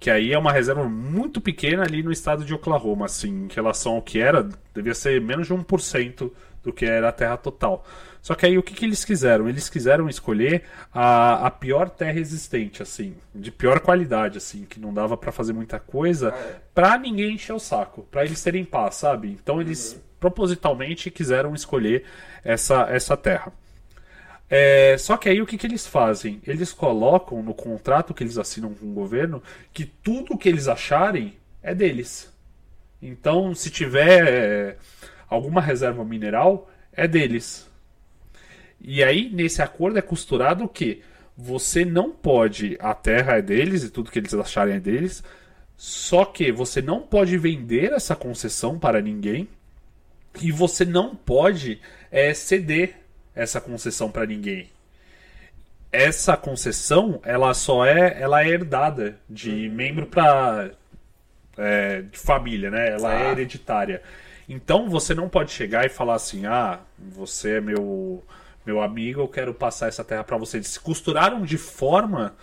S1: Que aí é uma reserva muito pequena ali no estado de Oklahoma, assim, em relação ao que era, devia ser menos de 1% do que era a terra total. Só que aí o que, que eles quiseram? Eles quiseram escolher a, a pior terra existente, assim, de pior qualidade, assim, que não dava para fazer muita coisa, pra ninguém encher o saco, pra eles terem paz, sabe? Então eles propositalmente quiseram escolher essa, essa terra. É, só que aí o que, que eles fazem? Eles colocam no contrato que eles assinam com o governo que tudo que eles acharem é deles. Então, se tiver é, alguma reserva mineral, é deles. E aí, nesse acordo é costurado que você não pode, a terra é deles e tudo que eles acharem é deles, só que você não pode vender essa concessão para ninguém e você não pode é, ceder essa concessão para ninguém. Essa concessão, ela só é, ela é herdada de membro para é, de família, né? Ela é
S9: Ah.
S1: hereditária. Então você não pode chegar e falar assim: ah, você é meu, meu amigo, eu quero passar essa terra pra você. Eles se costuraram de forma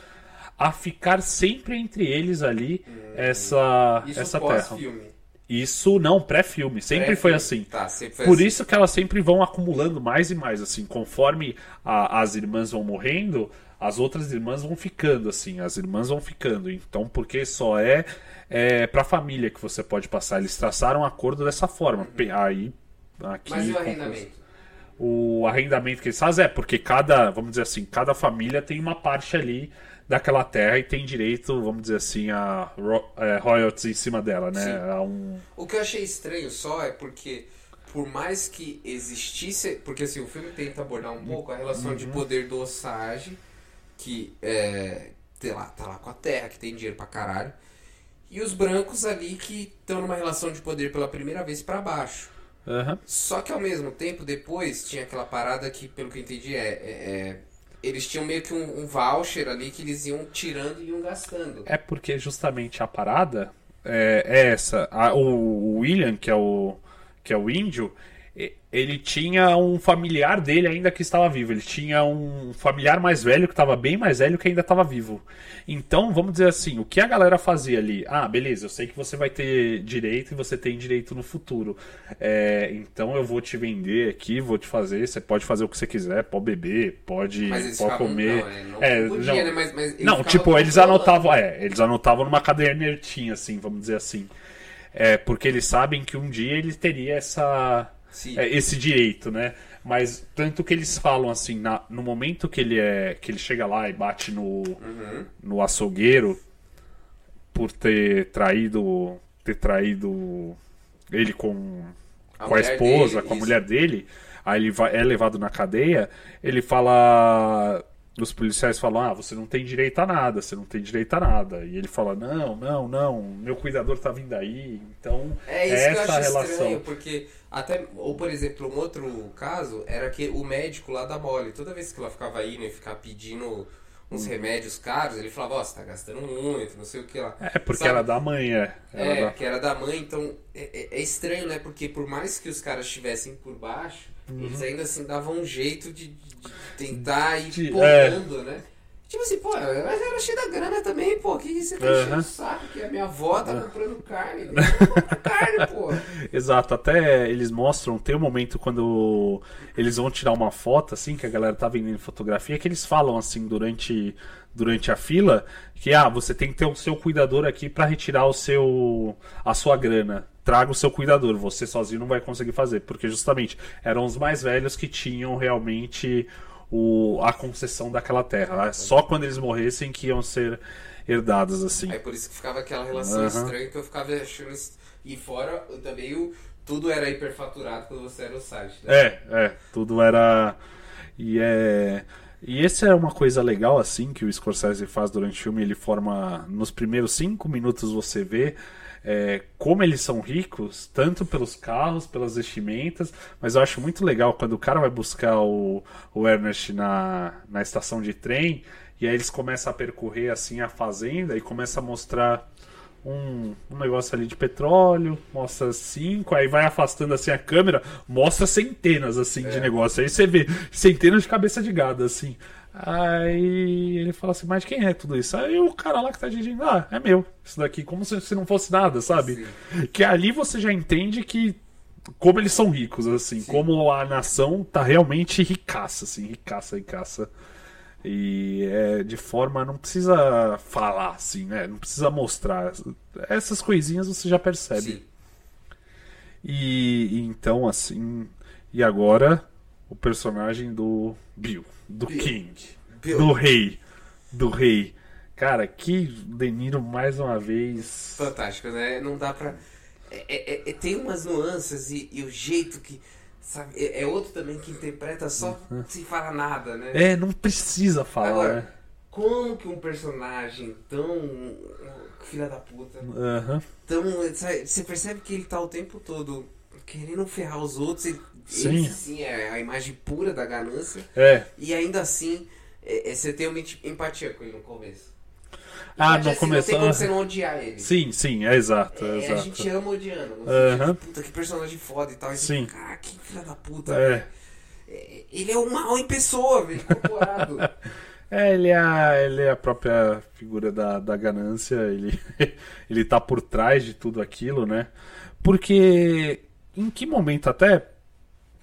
S1: a ficar sempre entre eles ali essa,
S9: Isso
S1: essa terra.
S9: pós-filme.
S1: Isso não, pré-filme. Sempre foi
S9: Pré-filme.
S1: assim.
S9: Tá, sempre foi
S1: Por
S9: assim.
S1: isso que elas sempre vão acumulando mais e mais, assim, conforme a- as irmãs vão morrendo, as outras irmãs vão ficando, assim, as irmãs vão ficando. Então, porque só é, é pra família que você pode passar. Eles traçaram um acordo dessa forma. Pe- Aí, aqui.
S9: Mas e o arrendamento?
S1: o arrendamento que eles fazem é porque cada, vamos dizer assim, cada família tem uma parte ali daquela terra e tem direito, vamos dizer assim, a ro é, royalties em cima dela, né?
S9: Sim.
S1: A um...
S9: O que eu achei estranho só é porque, por mais que existisse. Porque assim, o filme tenta abordar um pouco a relação de
S1: Uhum.
S9: poder do Osage, que é. Sei lá, tá lá com a terra, que tem dinheiro pra caralho. E os brancos ali que estão numa relação de poder pela primeira vez pra baixo.
S1: Aham.
S9: Só que ao mesmo tempo, depois tinha aquela parada que, pelo que eu entendi, é. é- é- eles tinham meio que um, um voucher ali que eles iam tirando e iam gastando.
S1: É porque justamente a parada é, é essa. A- o, William, que é o, que é o índio, ele tinha um familiar dele ainda que estava vivo. Ele tinha um familiar mais velho que estava bem mais velho que ainda estava vivo. Então, vamos dizer assim, o que a galera fazia ali? Ah, beleza, eu sei que você vai ter direito e você tem direito no futuro. É, então eu vou te vender aqui, vou te fazer. Você pode fazer o que você quiser, pode beber, pode, pode comer.
S9: não, é, não
S1: É, não.
S9: né? Mas- mas eles
S1: não,
S9: ficavam
S1: tipo, eles anotavam, é, eles anotavam numa cadernetinha, assim, vamos dizer assim. É, porque eles sabem que um dia ele teria essa. É, esse direito, né? Mas tanto que eles falam assim, na- no momento que ele é que ele chega lá e bate no,
S9: Uhum.
S1: no açougueiro por ter traído ter traído ele com,
S9: A
S1: com a esposa,
S9: dele,
S1: com a
S9: isso.
S1: mulher dele, aí ele vai, é levado na cadeia, ele fala. Os policiais falam: Ah, você não tem direito a nada, você não tem direito a nada. E ele fala: Não, não, não, meu cuidador tá vindo aí. Então,
S9: É isso
S1: essa
S9: que eu acho
S1: relação.
S9: estranho, porque até, ou por exemplo, um outro caso era que o médico lá da mole, toda vez que ela ficava indo e ficava pedindo uns
S1: Hum.
S9: remédios caros, ele falava, ó, você tá gastando muito, não sei o que lá.
S1: É, porque
S9: Sabe?
S1: era da mãe, é. Era
S9: É,
S1: da-
S9: que era da mãe, então é, é- é estranho, né? Porque por mais que os caras estivessem por baixo,
S1: Uhum.
S9: eles ainda assim davam um jeito de, de- tentar ir
S1: De-
S9: podando, né? Tipo assim, pô, eu era cheio da grana também, pô, que você tá enchendo
S1: Aham.
S9: o saco que a minha avó tá comprando carne, né? Eu compro carne, pô.
S1: Exato, até eles mostram, tem um momento quando eles vão tirar uma foto, assim, que a galera tá vendendo fotografia, que eles falam assim durante, durante a fila, que ah, você tem que ter o seu cuidador aqui pra retirar o seu a sua grana. Traga o seu cuidador, você sozinho não vai conseguir fazer, porque justamente eram os mais velhos que tinham realmente o, a concessão daquela terra. Só quando eles morressem que iam ser herdadas assim.
S9: Aí por isso que ficava aquela relação
S1: Aham.
S9: estranha que eu ficava achando. E fora também o. Tudo era hiperfaturado quando você era o site. Né?
S1: É, é, tudo era. E é. E essa é uma coisa legal, assim, que o Scorsese faz durante o filme. Ele forma. Nos primeiros cinco minutos você vê é, como eles são ricos, tanto pelos carros, pelas vestimentas. Mas eu acho muito legal quando o cara vai buscar o, o Ernest na, na estação de trem. E aí eles começam a percorrer assim a fazenda e começa a mostrar um, um negócio ali de petróleo, mostra cinco, aí vai afastando assim a câmera, mostra centenas assim de negócio. Aí você vê centenas de cabeça de gado assim. Aí ele fala assim, mas quem é tudo isso? Aí o cara lá que tá dirigindo, ah, é meu. Isso daqui, como se, se não fosse nada, sabe? Que ali você já entende que como eles são ricos, assim, como a nação tá realmente ricaça, assim, ricaça, ricaça. E é de forma. Não precisa falar assim, né? Não precisa mostrar. Essas coisinhas você já percebe. E, e então, assim. E agora, o personagem do Bill, do
S9: Bill.
S1: King,
S9: Bill.
S1: do Rei. Do Rei. Cara, que De Niro mais uma vez.
S9: Fantástico, né? Não dá pra. é- é- é- tem umas nuances e, e o jeito que. Sabe, é, é outro também que interpreta só sem falar nada, né?
S1: É, não precisa falar,
S9: Agora,
S1: né?
S9: como que um personagem tão. filha da puta.
S1: Aham.
S9: Tão. sabe, Você percebe que ele tá o tempo todo querendo ferrar os outros. Ele,
S1: Sim.
S9: ele, sim, é a imagem pura da ganância.
S1: É.
S9: E ainda assim, é, é, você tem uma empatia com ele no começo.
S1: Ah, não
S9: assim,
S1: começou.
S9: Não tem como você não odiar ele.
S1: Sim, sim, é exato.
S9: É,
S1: exato.
S9: a gente ama odiando.
S1: Aham.
S9: sentido de, puta, que personagem foda e tal. E
S1: Sim.
S9: Cara, que filha da puta.
S1: É.
S9: velho. É, Ele é o mal em pessoa, velho, incorporado.
S1: É, ele é, a, ele é a própria figura da, da ganância, ele, ele tá por trás de tudo aquilo, né? Porque em que momento, até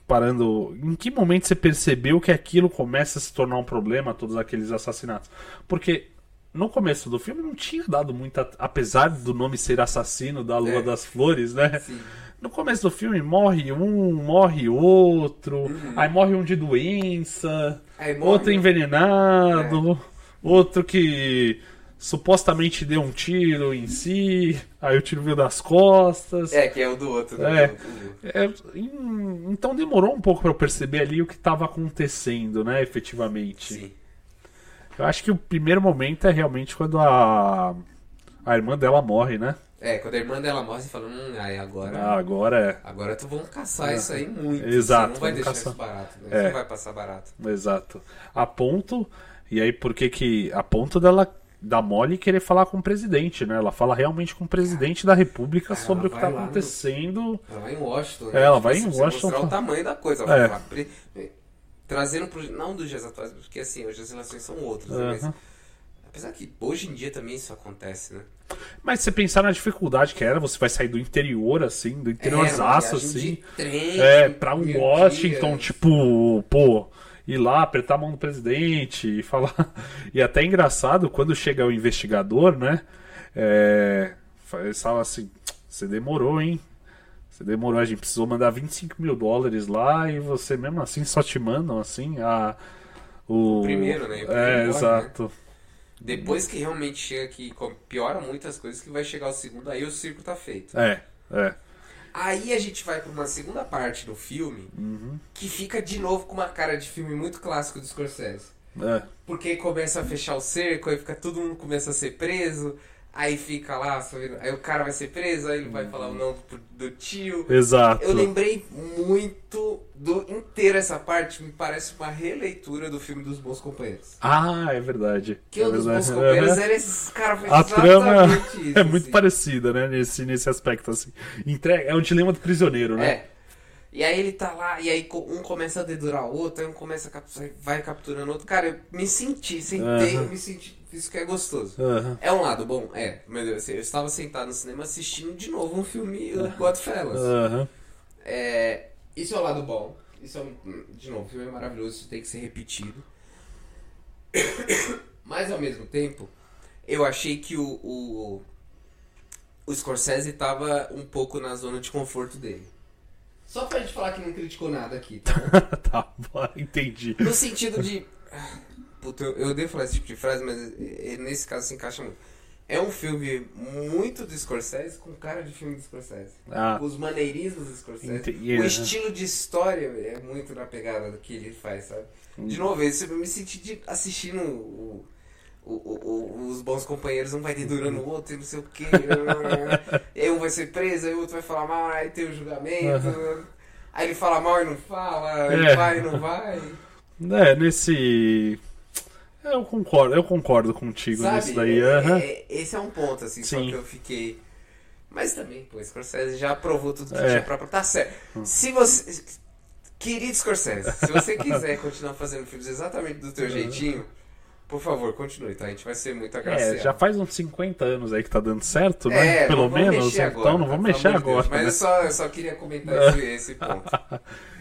S1: parando, em que momento você percebeu que aquilo começa a se tornar um problema, todos aqueles assassinatos? Porque no começo do filme não tinha dado muita. Apesar do nome ser assassino da Lua
S9: É.
S1: das Flores, né?
S9: Sim.
S1: No começo do filme morre um, morre outro,
S9: Uhum.
S1: aí morre um de doença,
S9: Aí morre-
S1: outro envenenado, outro que supostamente deu um tiro em si, aí o tiro veio das costas.
S9: É, que é o do outro. né?
S1: É. É, em- então demorou um pouco pra eu perceber ali o que estava acontecendo, né, efetivamente.
S9: Sim.
S1: Eu acho que o primeiro momento é realmente quando a a irmã dela morre, né?
S9: É, quando a irmã dela morre, você fala, hum, aí agora.
S1: Ah, agora é.
S9: Agora tu vamos caçar isso aí muito.
S1: Exato,
S9: Você não vai deixar
S1: caçar.
S9: isso barato. Né?
S1: É.
S9: Você não vai passar barato.
S1: Exato. A ponto. E aí, por que que. A ponto dela. Da Molly querer falar com o presidente, né? Ela fala realmente com o presidente da República sobre o que tá
S9: lá no-
S1: acontecendo.
S9: Ela vai em Washington.
S1: É, ela
S9: Tipo
S1: vai em Washington
S9: Mostrar o tamanho da coisa.
S1: É.
S9: Ela pre- Trazendo pro. Não dos dias atuais, porque assim, hoje as relações são outras. né? Mas, apesar que hoje em dia também isso acontece, né?
S1: Mas se você pensar na dificuldade que era, você vai sair do interior, assim, do interiorzaço,
S9: É,
S1: assim.
S9: trem,
S1: é, pra
S9: mil
S1: Washington,
S9: dias.
S1: tipo, pô, ir lá, apertar a mão do presidente e falar. E até é engraçado, quando chega o investigador, né? É, eles falam assim: você demorou, hein? Você demorou, a gente precisou mandar 25 mil dólares lá e você mesmo assim só te mandam assim a. O,
S9: O primeiro, né? O
S1: É,
S9: primeiro,
S1: exato.
S9: Depois que realmente chega aqui, piora muitas coisas, que vai chegar o segundo, aí o circo tá feito.
S1: É, é.
S9: Aí a gente vai pra uma segunda parte do filme,
S1: Uhum.
S9: que fica de novo com uma cara de filme muito clássico do Scorsese.
S1: É.
S9: Porque começa a fechar o cerco, aí fica todo mundo começa a ser preso, aí fica lá, aí o cara vai ser preso, aí ele vai falar o não do, do tio.
S1: Exato.
S9: Eu lembrei muito do inteiro essa parte, me parece uma releitura do filme dos Bons Companheiros.
S1: Ah, é verdade.
S9: Que
S1: é
S9: um dos
S1: verdade.
S9: Bons Companheiros
S1: Aham.
S9: era esses caras fez
S1: A trama
S9: exatamente isso,
S1: é muito
S9: assim.
S1: parecida, né? Nesse, nesse aspecto, assim. Entrega, é o dilema do prisioneiro, né?
S9: É. E aí ele tá lá, e aí um começa a dedurar o outro, aí um começa a capturar, vai capturando o outro. Cara, eu me senti, sentei, eu me senti. Isso que é gostoso.
S1: Aham.
S9: É um lado bom? É. Meu Deus, eu estava sentado no cinema assistindo de novo um filme o Godfellas.
S1: Aham.
S9: É, isso é o lado bom. Isso é um, de novo, o filme é maravilhoso, isso tem que ser repetido. Mas ao mesmo tempo, eu achei que o, o, o Scorsese tava um pouco na zona de conforto dele. Só pra gente falar que não criticou nada aqui, tá
S1: tá, entendi.
S9: No sentido de. Puta, eu, eu odeio falar esse tipo de frase, mas nesse caso se encaixa muito. É um filme muito do Scorsese com cara de filme do Scorsese.
S1: Ah.
S9: Os maneirismos do Scorsese.
S1: Entendi,
S9: O
S1: aham.
S9: estilo de história é muito na pegada do que ele faz, sabe?
S1: Hum.
S9: De novo, esse- eu me senti de- assistindo o, o- o- os bons companheiros, um vai dedurando o outro e não sei o que. aí um vai ser preso, aí o outro vai falar mal, aí tem o julgamento. Aí ele fala mal e não fala, ele
S1: É.
S9: vai e não vai.
S1: É, nesse. Eu concordo, eu concordo contigo
S9: Sabe?
S1: nisso daí.
S9: É- é- esse é um ponto, assim, só
S1: Sim.
S9: que eu fiquei. Mas também, pô, Scorsese já provou tudo que
S1: É.
S9: tinha pra Tá certo. Se você. Querido Scorsese, se você quiser continuar fazendo filmes exatamente do teu jeitinho, por favor, continue, tá? A gente vai ser muito agraciado.
S1: É, já faz uns 50 anos aí que tá dando certo, né?
S9: É,
S1: Pelo menos. então não vamos mexer
S9: Deus.
S1: agora.
S9: Mas
S1: né?
S9: eu só, eu só queria comentar esse, esse ponto.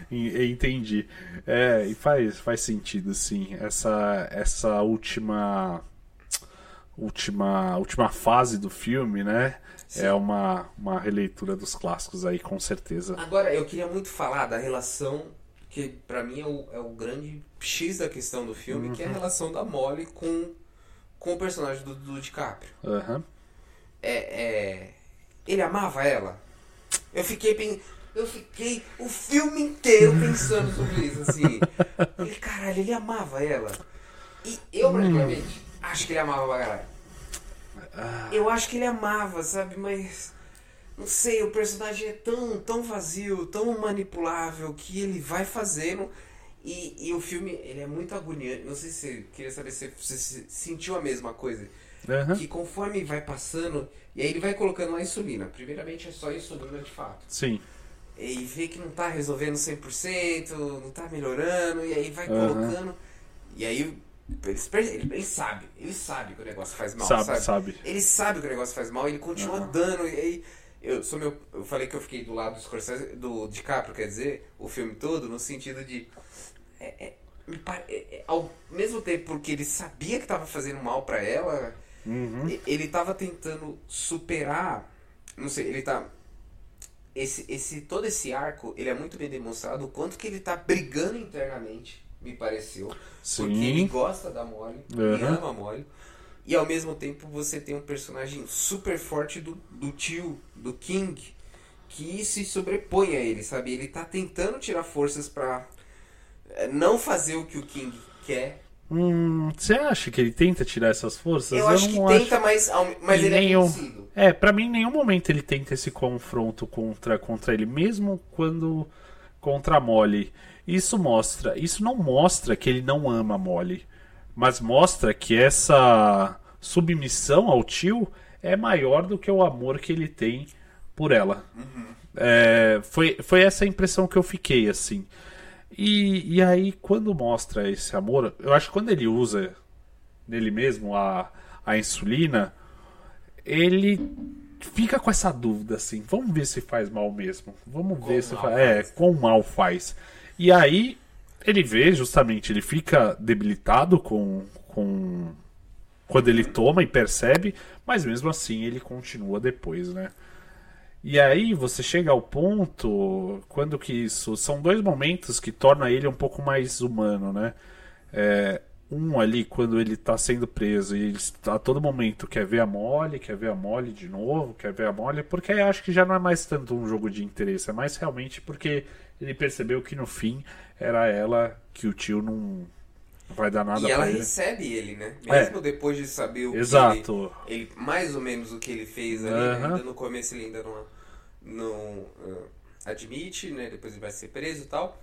S1: En- Entendi. É, e faz, faz sentido, sim. Essa, essa última. Última, última fase do filme, né? É uma, uma releitura dos clássicos aí, com certeza.
S9: Agora, eu queria muito falar da relação que pra mim é o, é o grande X da questão do filme, que é a
S1: Uhum.
S9: relação da Molly com, com o personagem do, do DiCaprio.
S1: Aham.
S9: É, é, ele amava ela? Eu fiquei pen- eu fiquei o filme inteiro pensando sobre isso, assim. Ele, caralho, ele amava ela. E eu, praticamente, acho que ele amava pra caralho. Eu acho que ele amava, sabe? Mas. Não sei, o personagem é tão, tão vazio, tão manipulável que ele vai fazendo. E, e o filme, ele é muito agoniante. Não sei se queria saber se você se- sentiu a mesma coisa.
S1: Aham.
S9: Que conforme vai passando, e aí ele vai colocando uma insulina. Primeiramente é só insulina de fato.
S1: Sim.
S9: E vê que não tá resolvendo 100%, não tá melhorando, e aí vai
S1: Aham.
S9: colocando. E aí ele, ele, sabe, ele sabe que o negócio faz mal,
S1: Sabe,
S9: sabe?
S1: sabe.
S9: Ele sabe que o negócio faz mal, ele continua dando, e aí eu sou meu, eu falei que eu fiquei do lado do Scorsese, do DiCaprio, quer dizer, o filme todo, no sentido de é- é- é- é- ao mesmo tempo porque ele sabia que tava fazendo mal pra ela,
S1: Uhum.
S9: ele tava tentando superar, não sei, ele tá esse, esse todo esse arco, ele é muito bem demonstrado o quanto que ele tá brigando internamente, me pareceu,
S1: Sim.
S9: porque ele gosta da Molly, ele
S1: Aham.
S9: ama a Molly. E ao mesmo tempo você tem um personagem super forte do, do tio, do King, que se sobrepõe a ele, sabe? Ele tá tentando tirar forças pra eh, não fazer o que o King quer.
S1: Hum, você acha que ele tenta tirar essas forças?
S9: Eu acho que
S1: não
S9: tenta, mas, mas ele é
S1: nenhum...
S9: vencido.
S1: É, pra mim, em nenhum momento ele tenta esse confronto contra, contra ele, mesmo quando contra a Molly. Isso mostra, isso não mostra que ele não ama a Molly, mas mostra que essa submissão ao tio é maior do que o amor que ele tem por ela. É, foi, foi essa a impressão que eu fiquei, assim. E, e aí, quando mostra esse amor, eu acho que quando ele usa nele mesmo a, a insulina, ele fica com essa dúvida assim, vamos ver se faz mal mesmo. Vamos ver se
S9: mal
S1: faz. É, quão mal faz. E aí ele vê justamente, ele fica debilitado com, com quando ele toma e percebe, mas mesmo assim ele continua depois, né? E aí você chega ao ponto quando que isso são dois momentos que torna ele um pouco mais humano, né? É, um ali quando ele tá sendo preso e ele a todo momento quer ver a Molly, quer ver a Molly de novo, quer ver a Molly, porque aí acho que já não é mais tanto um jogo de interesse, é mais realmente porque ele percebeu que no fim era ela que o tio não vai dar nada
S9: E ela
S1: ele.
S9: recebe ele, né?
S1: É.
S9: Mesmo depois de saber o
S1: Exato.
S9: que ele, ele- Mais ou menos o que ele fez ali?
S1: Aham.
S9: Ainda no começo ele ainda não, não ah, admite, né? Depois ele vai ser preso e tal.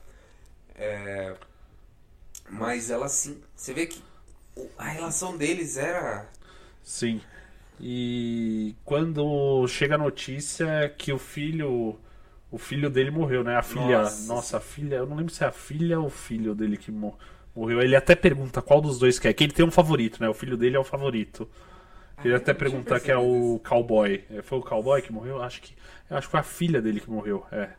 S9: É, mas ela sim. Você vê que a relação deles era.
S1: Sim. E quando chega a notícia que o filho. O filho dele morreu, né? A filha.
S9: Nossa,
S1: Nossa, a filha. Eu não lembro se é a filha ou o filho dele que mo- morreu. Ele até pergunta qual dos dois que é. Que ele tem um favorito, né? O filho dele é o favorito. Ele
S9: eu
S1: até pergunta que é o cowboy. É, Foi o cowboy que morreu? Acho que. Eu acho que foi a filha dele que morreu. É.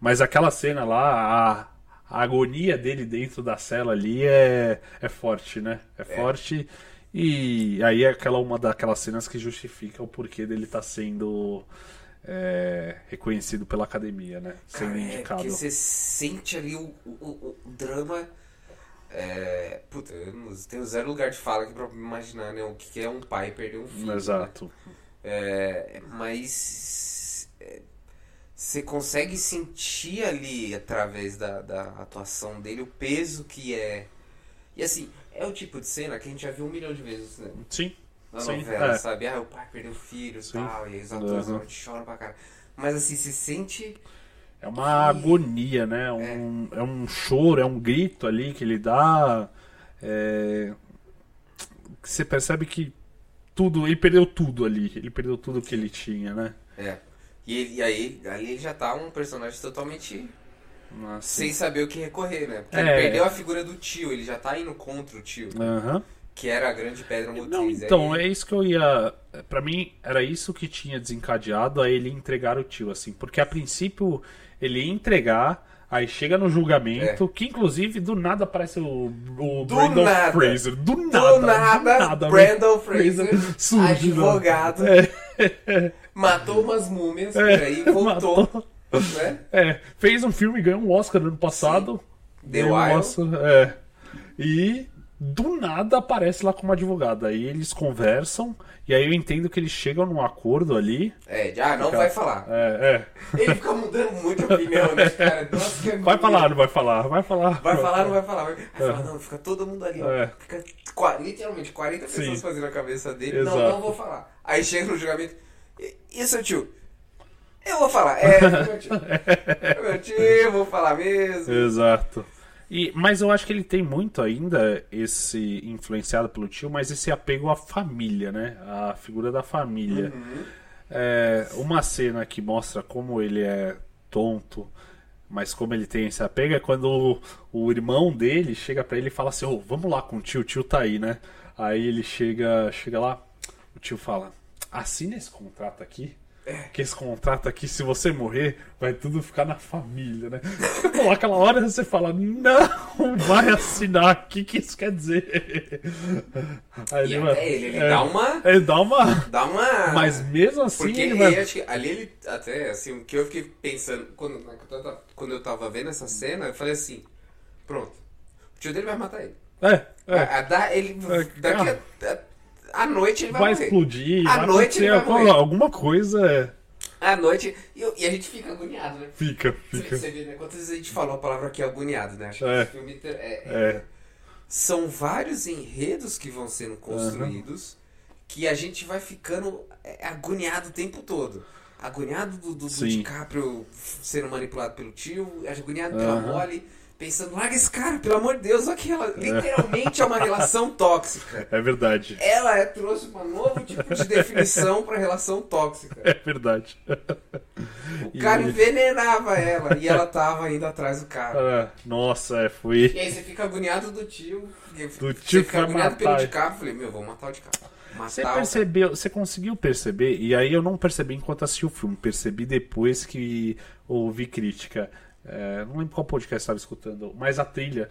S1: Mas aquela cena lá, a, a agonia dele dentro da cela ali é, é forte, né? É, forte. E aí é aquela uma daquelas cenas que justifica o porquê dele estar sendo é, reconhecido pela academia, né? Sendo
S9: Cara, é,
S1: indicado.
S9: porque você sente ali o, o, o- drama. É, puta, eu não tenho zero lugar de fala aqui pra imaginar né, o que é um pai perder um filho. né?
S1: Exato.
S9: É, mas é, você consegue sentir ali através da, da atuação dele o peso que é. E assim, é o tipo de cena que a gente já viu um milhão de vezes, né?
S1: Sim.
S9: Na
S1: Sim,
S9: novela,
S1: é.
S9: sabe? Ah, o pai perdeu o filho e tal, e os atores
S1: Uhum.
S9: choram pra caralho. Mas assim, você sente.
S1: É uma agonia, né? Um, é. um choro, é um grito ali que ele dá. é, que Você percebe que tudo. Ele perdeu tudo ali. Ele perdeu tudo que ele tinha, né?
S9: É. E, ele- e aí, ali ele já tá um personagem totalmente
S1: Nossa.
S9: sem saber o que recorrer, né? Porque
S1: É.
S9: ele perdeu a figura do tio, ele já tá indo contra o tio.
S1: Aham.
S9: Que era a grande pedra motriz.
S1: Não,
S9: Aí-
S1: então, é isso que eu ia. Pra mim, era isso que tinha desencadeado a ele entregar o tio, assim. Porque a princípio ele ia entregar, aí chega no julgamento, que inclusive do nada aparece o, o
S9: É. Do
S1: Brandon
S9: nada.
S1: Fraser. Do
S9: Do
S1: nada.
S9: nada, Brandon Fraser,
S1: surge, né?
S9: advogado.
S1: É.
S9: Matou umas múmias
S1: É,
S9: por aí, voltou.
S1: matou.
S9: Né?
S1: É, fez um filme, ganhou um Oscar no ano passado.
S9: The
S1: Ganhou um. Oscar, é. E do nada aparece lá como advogado. Aí eles conversam, e aí eu entendo que eles chegam num acordo ali.
S9: É, de, ah, não
S1: Fica-
S9: vai falar.
S1: É, é.
S9: Ele fica mudando muito a opinião, né, cara? Nossa,
S1: Vai falar, não vai falar, vai falar.
S9: Vai falar, não vai falar. Vai vai falar,
S1: É.
S9: não, fica todo mundo ali, ó.
S1: É.
S9: Fica literalmente 40 pessoas
S1: Sim.
S9: fazendo a cabeça dele.
S1: Exato.
S9: Não, não vou falar. Aí chega no julgamento. "E- seu tio? Eu vou falar. É, meu tio. Meu tio, eu vou falar mesmo.
S1: Exato. E, mas eu acho que ele tem muito ainda esse influenciado pelo tio, mas esse apego à família, né? A figura da família. É, uma cena que mostra como ele é tonto, mas como ele tem esse apego é quando o, o irmão dele chega pra ele e fala assim: Ô, vamos lá com o tio, o tio tá aí, né? Aí ele chega, chega lá, o tio fala: assina esse contrato aqui. Que esse contrato aqui, se você morrer, vai tudo ficar na família, né? Pô, aquela hora você fala, não, vai assinar, o que, que isso quer dizer? Aí
S9: E
S1: vai-
S9: até ele, ele
S1: é,
S9: dá uma.
S1: Ele dá uma.
S9: Dá uma.
S1: Mas mesmo assim,
S9: Porque
S1: ele
S9: ele,
S1: vai-
S9: acho que ali ele. Até assim, o que eu fiquei pensando. Quando, na- quando eu tava- vendo essa cena, eu falei assim: pronto. O tio dele vai matar ele.
S1: É, é.
S9: A- a- ele daqui a, a- à noite ele vai,
S1: vai explodir,
S9: À
S1: vai
S9: noite ele vai morrer.
S1: alguma coisa. é,
S9: À noite. E, e a gente fica agoniado, né?
S1: Fica, fica.
S9: Você vê, né? Quantas vezes a gente falou a palavra aqui agoniado, né? Acho que
S1: É.
S9: esse filme é, é-
S1: É.
S9: São vários enredos que vão sendo construídos que a gente vai ficando é, agoniado o tempo todo. Agoniado do, do, do. DiCaprio sendo manipulado pelo tio, agoniado pela
S1: Aham.
S9: Molly, pensando, larga esse cara, pelo amor de Deus, olha que ela literalmente é uma relação tóxica.
S1: É verdade.
S9: Ela é- trouxe um novo tipo de definição para relação tóxica.
S1: É verdade.
S9: O cara envenenava ela e ela tava indo atrás do cara.
S1: Ah, Nossa, é, foi.
S9: E aí você fica agoniado do tio.
S1: Do
S9: você
S1: tio que
S9: fica agoniado pelo
S1: matar.
S9: DiCaprio. Falei, meu, vou matar o DiCaprio. Matar
S1: Você percebeu, você conseguiu perceber, e aí eu não percebi enquanto assisti o filme, percebi depois que ouvi crítica. É, não lembro qual podcast estava escutando, mas a trilha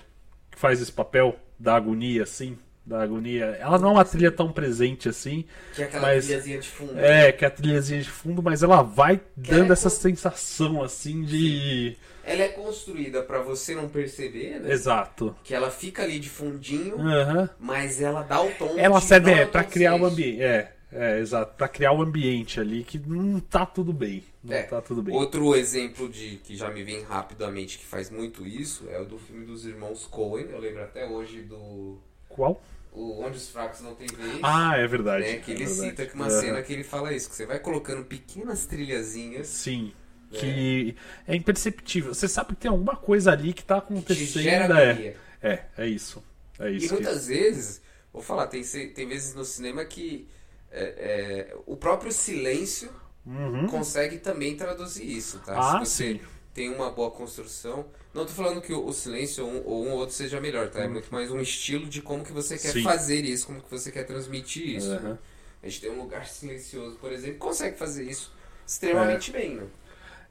S1: que faz esse papel da agonia, assim, da agonia, ela não é uma trilha tão presente assim.
S9: Que é aquela
S1: mas,
S9: trilhazinha de fundo.
S1: É, que é a trilhazinha de fundo, mas ela vai dando
S9: ela é
S1: essa sensação assim de.
S9: Ela é construída pra você não perceber, né?
S1: Exato.
S9: Que ela fica ali de fundinho,
S1: Aham.
S9: mas ela dá o tom.
S1: Ela serve
S9: não
S1: é, pra criar o
S9: consciente.
S1: ambiente. É, é, exato. Pra criar o ambiente ali que não tá tudo bem. Não
S9: É.
S1: tá tudo bem.
S9: Outro exemplo de que já me vem rapidamente que faz muito isso é o do filme dos irmãos Coen. Eu lembro até hoje do.
S1: Qual?
S9: O Onde os Fracos Não Têm Vez.
S1: Ah, é verdade,
S9: Né, que
S1: é
S9: ele
S1: verdade.
S9: cita que uma cena que ele fala isso, que você vai colocando pequenas trilhazinhas.
S1: Sim. Que é imperceptível. Você sabe que tem alguma coisa ali que tá acontecendo.
S9: gera
S1: é, é, é isso. É
S9: E
S1: isso. que-
S9: muitas vezes, vou falar, tem, tem vezes no cinema que é, é, o próprio silêncio
S1: Uhum.
S9: consegue também traduzir isso, tá?
S1: Ah,
S9: Se você
S1: sim.
S9: tem uma boa construção. Não tô falando que o, o silêncio ou um, ou um ou outro seja melhor, tá? É muito mais um estilo de como que você quer
S1: Sim.
S9: fazer isso, como que você quer transmitir isso.
S1: Aham.
S9: né? A gente tem um lugar silencioso, por exemplo, consegue fazer isso extremamente
S1: É.
S9: bem, né?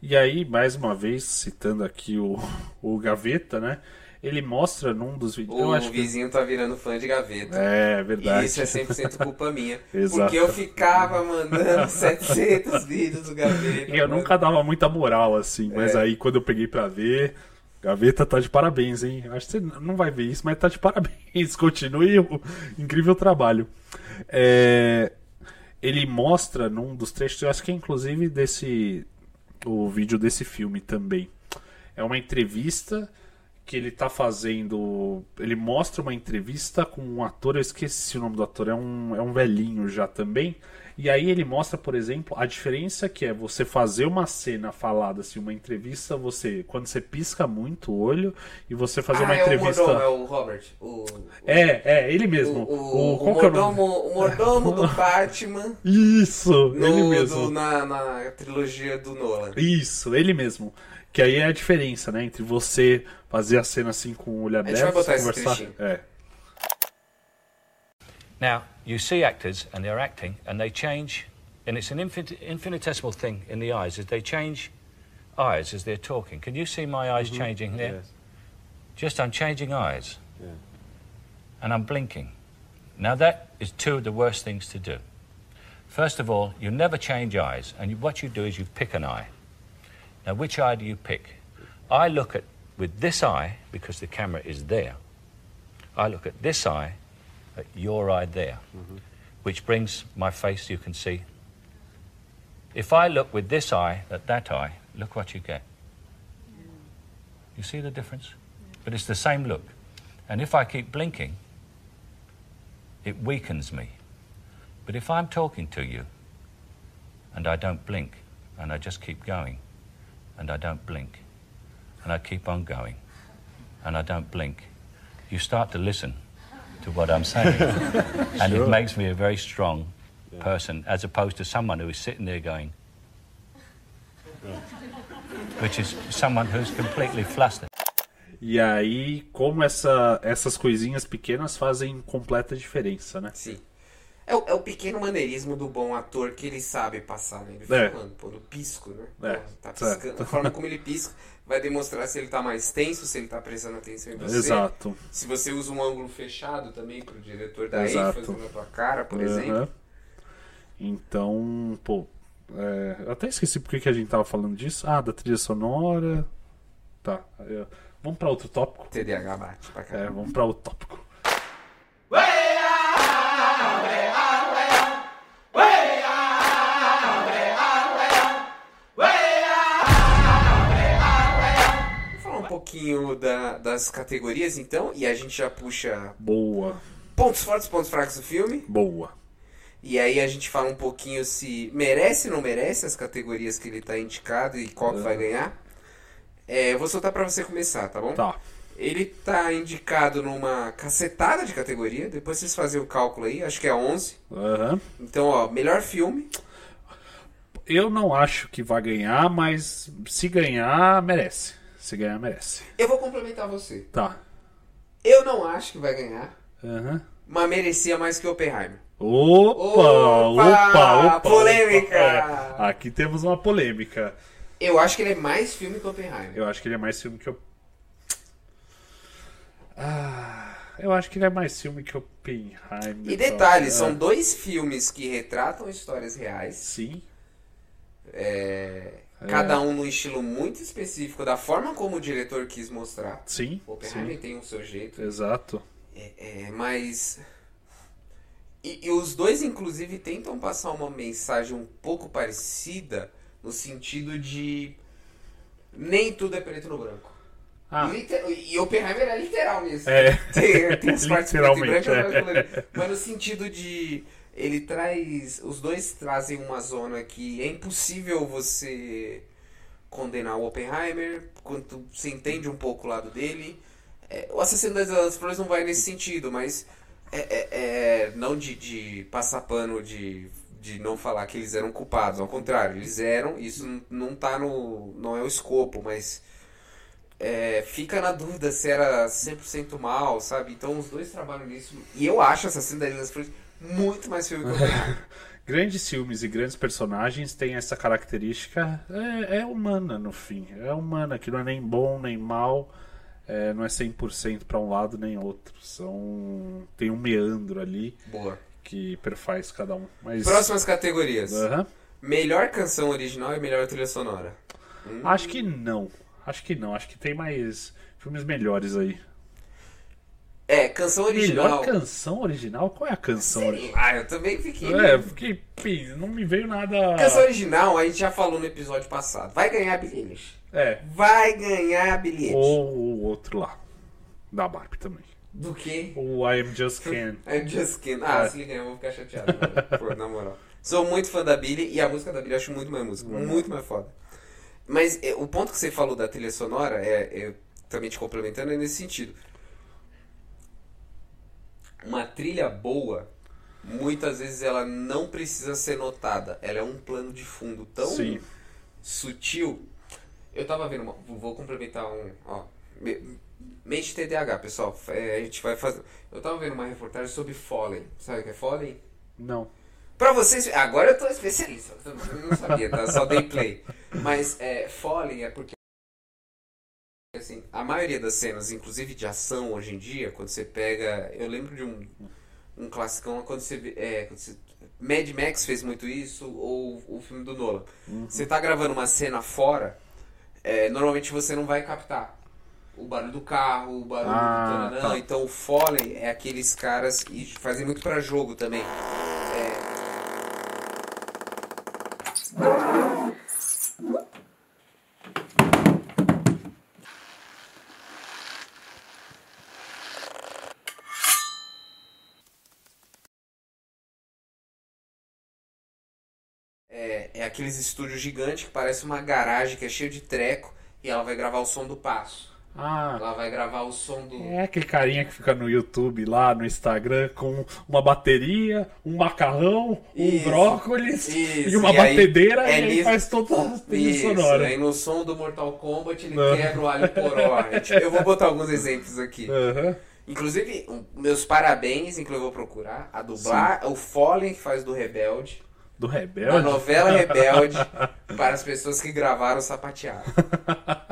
S1: E aí, mais uma vez, citando aqui o, o Gaveta, né? Ele mostra num dos vídeos. eu
S9: O
S1: acho que-
S9: vizinho tá virando fã de gaveta.
S1: É, verdade.
S9: E isso é 100% culpa minha.
S1: Exato.
S9: Porque eu ficava mandando 700 vídeos do gaveta.
S1: E eu nunca dava muita moral, assim, mas
S9: É.
S1: aí quando eu peguei pra ver, Gaveta tá de parabéns, hein? Acho que você não vai ver isso, mas tá de parabéns. Continue o incrível trabalho. É, Ele mostra num dos trechos, eu acho que é inclusive desse. o vídeo desse filme também. É uma entrevista que ele tá fazendo. Ele mostra uma entrevista com um ator, eu esqueci o nome do ator, é um, é um velhinho já também. E aí ele mostra, por exemplo, a diferença que é você fazer uma cena falada, assim, uma entrevista, você. Quando você pisca muito o olho e você fazer
S9: ah,
S1: uma
S9: é
S1: entrevista.
S9: o mordomo, é o Robert. O,
S1: É, é, ele mesmo.
S9: o, o, o
S1: é o
S9: mordomo, o mordomo do Batman
S1: Isso,
S9: no-
S1: ele mesmo.
S9: do- na, na trilogia do Nolan.
S1: Isso, ele mesmo. Que aí é a diferença, né? Entre você fazer a cena assim com o olho aberto e conversar. É.
S8: Now, you see actors and they're acting and they change, and it's an infinitesimal thing in the eyes, is they change eyes as they're talking. Can you see my eyes mm-hmm. changing there? Just I'm changing eyes. And I'm blinking. Now, that is two of the worst things to do. First of all, you never change eyes, and you, what you do is you pick an eye. Now, which eye do you pick? I look at with this eye because the camera is there. I look at this eye, at your eye there, mm-hmm. which brings my face you can see. If I look with this eye at that eye, look what you get. You see the difference? But it's the same look. And if I keep blinking, it weakens me. But if I'm talking to you and I don't blink and I just keep going and I don't blink and I keep on going and I don't blink, you start to listen to what I'm saying. and
S1: Sure.
S8: it makes me a very strong person as opposed to someone who is sitting there going, which is someone who's completely flustered.
S1: E aí, como essa, essas coisinhas pequenas fazem completa diferença, né?
S9: Sim. É o, é o pequeno maneirismo do bom ator que ele sabe passar, né? Ele
S1: É.
S9: falando, pô, no pisco, né?
S1: É,
S9: tá piscando. A forma como ele pisca vai demonstrar se ele tá mais tenso, se ele tá prestando atenção em você.
S1: Exato.
S9: Se você usa um ângulo fechado também pro diretor dar
S1: Exato.
S9: ênfase na tua cara, por
S1: Aham.
S9: exemplo.
S1: Então, pô. é, eu até esqueci porque que a gente tava falando disso. Ah, da trilha sonora. Tá. é, vamos pra outro tópico?
S9: TDAH bate pra
S1: É,
S9: caramba.
S1: vamos pra outro tópico.
S9: Pouquinho da- das categorias então, e a gente já puxa
S1: Boa,
S9: pontos fortes, pontos fracos do filme.
S1: boa.
S9: E aí a gente fala um pouquinho se merece ou não merece as categorias que ele tá indicado e qual que vai ganhar. É, eu vou soltar pra você começar, tá bom?
S1: Tá.
S9: Ele tá indicado numa cacetada de categoria, depois vocês fazem o cálculo aí, acho que é 11.
S1: Aham.
S9: Então, ó, melhor filme,
S1: Eu não acho que vai ganhar, mas se ganhar, merece. Se ganhar, merece.
S9: eu vou complementar você.
S1: Tá.
S9: Eu não acho que vai ganhar,
S1: Aham.
S9: mas merecia mais que Oppenheimer.
S1: Opa,
S9: Opa,
S1: opa, opa.
S9: polêmica.
S1: É, aqui temos uma polêmica.
S9: Eu acho que ele é mais filme que Oppenheimer.
S1: Eu acho que ele é mais filme que eu. Ah, eu acho que ele é mais filme que Oppenheimer.
S9: E detalhe,
S1: É.
S9: são dois filmes que retratam histórias reais.
S1: Sim.
S9: É. Cada um num estilo muito específico, da forma como o diretor quis mostrar.
S1: Sim.
S9: O Oppenheimer tem o seu jeito.
S1: Exato.
S9: É, é, mas. E, e os dois, inclusive, tentam passar uma mensagem um pouco parecida no sentido de. Nem tudo é preto no branco.
S1: Ah.
S9: Liter- E Oppenheimer é literal nisso.
S1: É.
S9: Tem, tem as partes preto e branco,
S1: é.
S9: mas no sentido de. Ele traz. Os dois trazem uma zona que é impossível você condenar o Oppenheimer quando você entende um pouco o lado dele. É, o Assassino das Flores não vai nesse sentido, mas é, é- é não de, de passar pano de, de não falar que eles eram culpados, ao contrário, eles eram, isso não, tá no. não é o escopo, mas é, fica na dúvida se era 100% mal, sabe? Então os dois trabalham nisso. E eu acho Assassino das Flores muito mais filme que o Oppenheimer.
S1: Grandes filmes e grandes personagens têm essa característica. É, é humana no fim. É humana, que não é nem bom nem mal. é, não é 100% para um lado nem outro. São tem um meandro ali
S9: Boa.
S1: que perfaz cada um. Mas
S9: Próximas categorias.
S1: Aham.
S9: Melhor canção original e melhor trilha sonora.
S1: Acho que não. Acho que não. Acho que tem mais filmes melhores aí.
S9: É, canção original.
S1: Melhor canção original? Qual é a canção original?
S9: Ah, eu também fiquei.
S1: É, eu fiquei. pim, Não me veio nada.
S9: Canção original, a gente já falou no episódio passado. Vai ganhar bilhetes.
S1: É.
S9: Vai ganhar bilhete.
S1: Ou o outro lá. Da Barbie também.
S9: Do que?
S1: O I Am Just Can.
S9: I'm just kidding. Ah,
S1: É.
S9: se ele ganhar, eu vou ficar chateado. Pô, na moral. Sou muito fã da Billy e a música da Billy eu acho muito mais música.
S1: Uhum.
S9: Muito mais foda. Mas é, o ponto que você falou da trilha sonora, é, é também te complementando, é nesse sentido. Uma trilha boa, muitas vezes ela não precisa ser notada. Ela é um plano de fundo tão
S1: Sim.
S9: sutil. Eu tava vendo, uma, vou complementar um. Ó, me- mente TDAH, pessoal. É, a gente vai fazer. Eu tava vendo uma reportagem sobre Fallen. Sabe o que é Fallen?
S1: Não.
S9: Pra vocês, agora eu tô especialista. Eu não sabia, tá? Só dei play. Mas é, Fallen é porque. Assim, a maioria das cenas, inclusive de ação hoje em dia, quando você pega. Eu lembro de um, um classicão quando você, é, quando você. Mad Max fez muito isso, ou o filme do Nolan. Você tá gravando uma cena fora, é, normalmente você não vai captar o barulho do carro, o barulho
S1: Ah,
S9: do tananã.
S1: tá.
S9: Então o Fallen é aqueles caras e fazem muito pra jogo também. É, É, é aqueles estúdios gigantes que parece uma garagem que é cheio de treco e ela vai gravar o som do passo.
S1: Ah,
S9: Ela vai gravar o som do.
S1: é aquele carinha que fica no YouTube, lá no Instagram, com uma bateria, um macarrão, um
S9: Isso,
S1: brócolis
S9: isso,
S1: e uma
S9: e
S1: batedeira
S9: é
S1: e
S9: nisso-
S1: faz toda a trilha
S9: Isso,
S1: sonora.
S9: aí no som do Mortal Kombat ele
S1: Não.
S9: quebra o alho poró. Eu vou botar alguns exemplos aqui.
S1: Aham.
S9: Inclusive, um- meus parabéns, inclusive eu vou procurar, a dublar, o Fallen que faz do Rebelde,
S1: Do
S9: na
S1: Rebelde?
S9: novela Rebelde, para as pessoas que gravaram sapateado.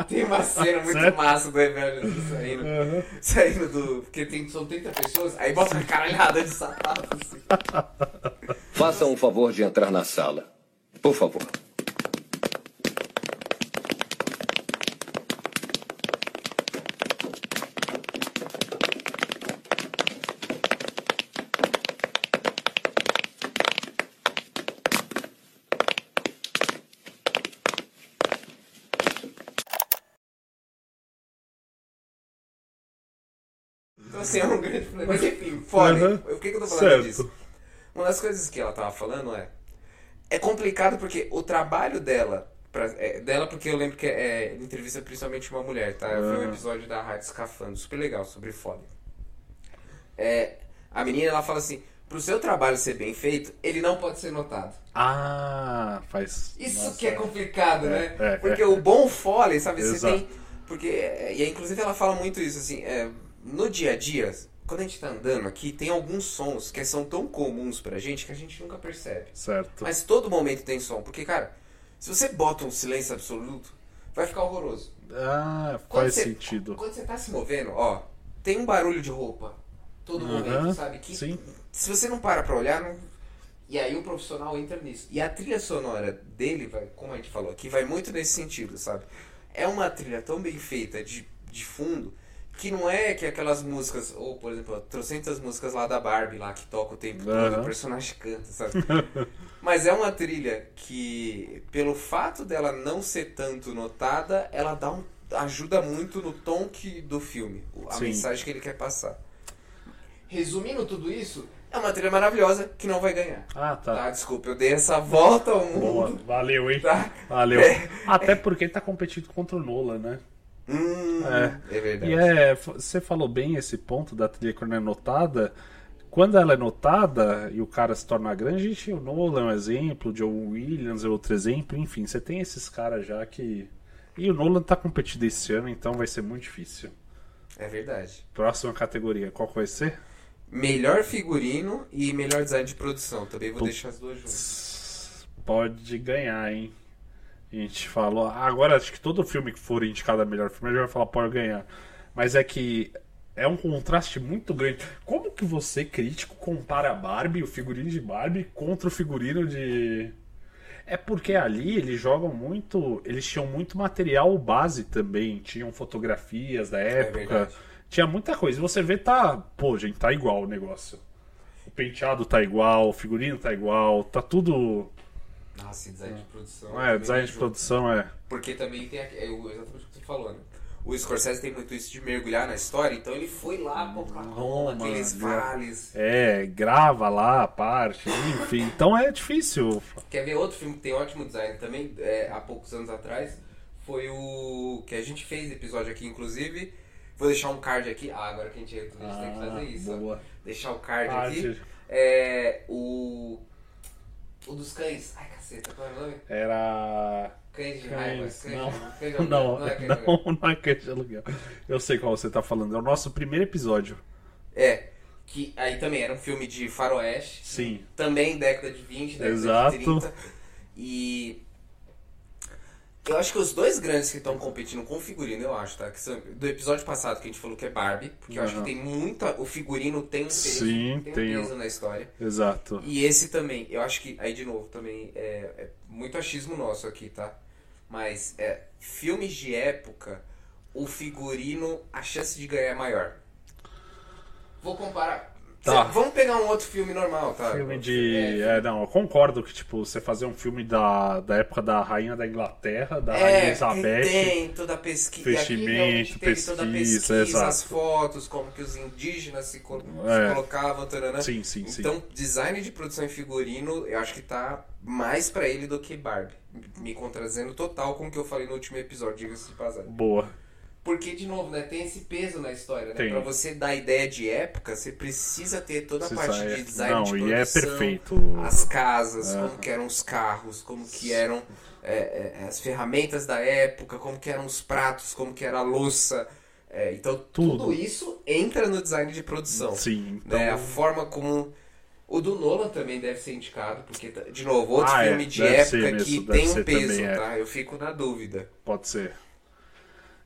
S9: Tem uma cena muito
S1: Sério?
S9: massa do Rebelde assim, saindo,
S1: Aham.
S9: saindo do... Porque tem, são 30 pessoas, aí bota uma caralhada de sapato assim.
S15: Faça um favor de entrar na sala. Por favor.
S9: Então assim, é um grande problema. Fallen,
S1: Aham.
S9: por que, que eu tô falando
S1: Certo.
S9: disso? Uma das coisas que ela tava falando é. É complicado porque o trabalho dela. pra- é, dela, porque eu lembro que é, ele entrevista principalmente uma mulher, tá? Eu vi um episódio da Rádio Escafando, super legal, sobre Fallen. É, a menina ela fala assim: pro seu trabalho ser bem feito, ele não pode ser notado.
S1: Ah, faz.
S9: Isso
S1: nossa,
S9: que é complicado,
S1: É,
S9: né?
S1: é,
S9: Porque
S1: é.
S9: o bom Foley, sabe, você
S1: Exato.
S9: tem. Porque. é, E aí, inclusive ela fala muito isso, assim, é, no dia a dia, quando a gente tá andando aqui, tem alguns sons que são tão comuns pra gente que a gente nunca percebe.
S1: Certo.
S9: Mas todo momento tem som. Porque, cara, se você bota um silêncio absoluto, vai ficar horroroso.
S1: Ah,
S9: Quando
S1: faz
S9: você-
S1: sentido.
S9: Quando você tá se movendo, ó, tem um barulho de roupa. Todo
S1: Aham,
S9: momento, sabe? Que
S1: sim.
S9: se você não para pra olhar, não... e aí o profissional entra nisso. E a trilha sonora dele, vai, como a gente falou aqui, vai muito nesse sentido, sabe? É uma trilha tão bem feita de, de fundo que não é que aquelas músicas, ou por exemplo, trocentas músicas lá da Barbie lá que toca o tempo todo, o personagem canta, sabe? Mas é uma trilha que, pelo fato dela não ser tanto notada, ela dá um, ajuda muito no tom que, do filme, a
S1: Sim.
S9: mensagem que ele quer passar. Resumindo tudo isso, é uma trilha maravilhosa que não vai ganhar.
S1: Ah, tá.
S9: Tá, desculpa, eu dei essa volta ao
S1: Boa,
S9: mundo.
S1: valeu, hein?
S9: Tá.
S1: Valeu.
S9: É.
S1: Até porque tá competindo contra o Nolan, né?
S9: Hum,
S1: É.
S9: é verdade.
S1: E é, você falou bem esse ponto da trilha quando é notada. Quando ela é notada e o cara se torna grande, a gente, o Nolan é um exemplo, o John Williams é outro exemplo, enfim, você tem esses caras já que. E o Nolan tá competindo esse ano, então vai ser muito difícil.
S9: É verdade.
S1: Próxima categoria, qual vai ser?
S9: Melhor figurino e melhor design de produção. Também vou
S1: Put-
S9: deixar as duas juntas.
S1: Pode ganhar, hein? A gente falou. Agora acho que todo filme que for indicado a melhor filme, a gente vai falar pode ganhar. Mas é que é um contraste muito grande. Como que você, crítico, compara a Barbie, o figurino de Barbie, contra o figurino de. É porque ali eles jogam muito. Eles tinham muito material base também. Tinham fotografias da época.
S9: verdade.
S1: tinha muita coisa. E você vê, tá. Pô, gente, tá igual o negócio. O penteado tá igual, o figurino tá igual, tá tudo.
S9: Nossa, e design de produção.
S1: É, design de produção é.
S9: Porque também tem é o- exatamente o que você falou, né? O Scorsese tem muito isso de mergulhar na história, então ele foi lá Oklahoma,
S1: Roma,
S9: aqueles
S1: gra-
S9: vales.
S1: É, grava lá a parte, enfim. Então é difícil.
S9: Quer ver outro filme que tem ótimo design também, é, há poucos anos atrás? Foi o que a gente fez episódio aqui, inclusive. Vou deixar um card aqui. Ah, agora que a gente, a gente tem que
S1: Ah,
S9: fazer isso. ó.
S1: boa.
S9: Deixar o card
S1: Card.
S9: aqui. É, o. O dos cães. Ai, caceta, qual é o nome?
S1: Era.
S9: Cães de raiva.
S1: Cães,
S9: Cães
S1: não,
S9: de aluguel,
S1: não,
S9: não é cães de
S1: não, não é cães de aluguel. Eu sei qual você tá falando. É o nosso primeiro episódio.
S9: É, que aí também era um filme de faroeste.
S1: Sim.
S9: Também década de 20, década
S1: Exato.
S9: de 30. E eu acho que os dois grandes que estão competindo com o figurino, eu acho, tá? Que são do episódio passado que a gente falou que é Barbie, porque eu acho que tem muita. O figurino tem um peso,
S1: Sim,
S9: tem um
S1: tem o-
S9: peso na história.
S1: Exato.
S9: E esse também, eu acho que, aí de novo, também é, é muito achismo nosso aqui, tá? Mas é, filmes de época, o figurino, a chance de ganhar é maior. Vou comparar.
S1: Tá.
S9: Cê- vamos pegar um outro filme normal, tá?
S1: Filme de.
S9: É,
S1: É, não, eu concordo que, tipo, você fazer um filme da, da época da Rainha da Inglaterra, da Rainha
S9: É,
S1: Elizabeth.
S9: que tem toda a pesquisa.
S1: Vestimento,
S9: teve toda a
S1: pesquisa,
S9: pesquisa,
S1: exato.
S9: as fotos, como que os indígenas se, col-
S1: É.
S9: se colocavam, tarana.
S1: Sim, sim, sim.
S9: Então, design de produção e figurino, eu acho que tá mais pra ele do que Barbie. Me contradizendo total com o que eu falei no último episódio, diga-se de passagem.
S1: Boa.
S9: Porque, de novo, né, tem esse peso na história, né?
S1: Tem.
S9: Pra você dar ideia de época, você precisa ter toda a parte
S1: é-
S9: de design
S1: não,
S9: de
S1: e é
S9: produção,
S1: perfeito.
S9: as casas,
S1: É.
S9: como que eram os carros, como que eram é, é, as ferramentas da época, como que eram os pratos, como que era a louça. É, então, tudo.
S1: Tudo.
S9: isso entra no design de produção.
S1: Sim, então-
S9: Né? A forma como... O do Nolan também deve ser indicado, porque, de novo, outro
S1: Ah, é,
S9: filme de época que tem um peso,
S1: também, é.
S9: tá? Eu fico na dúvida.
S1: Pode ser.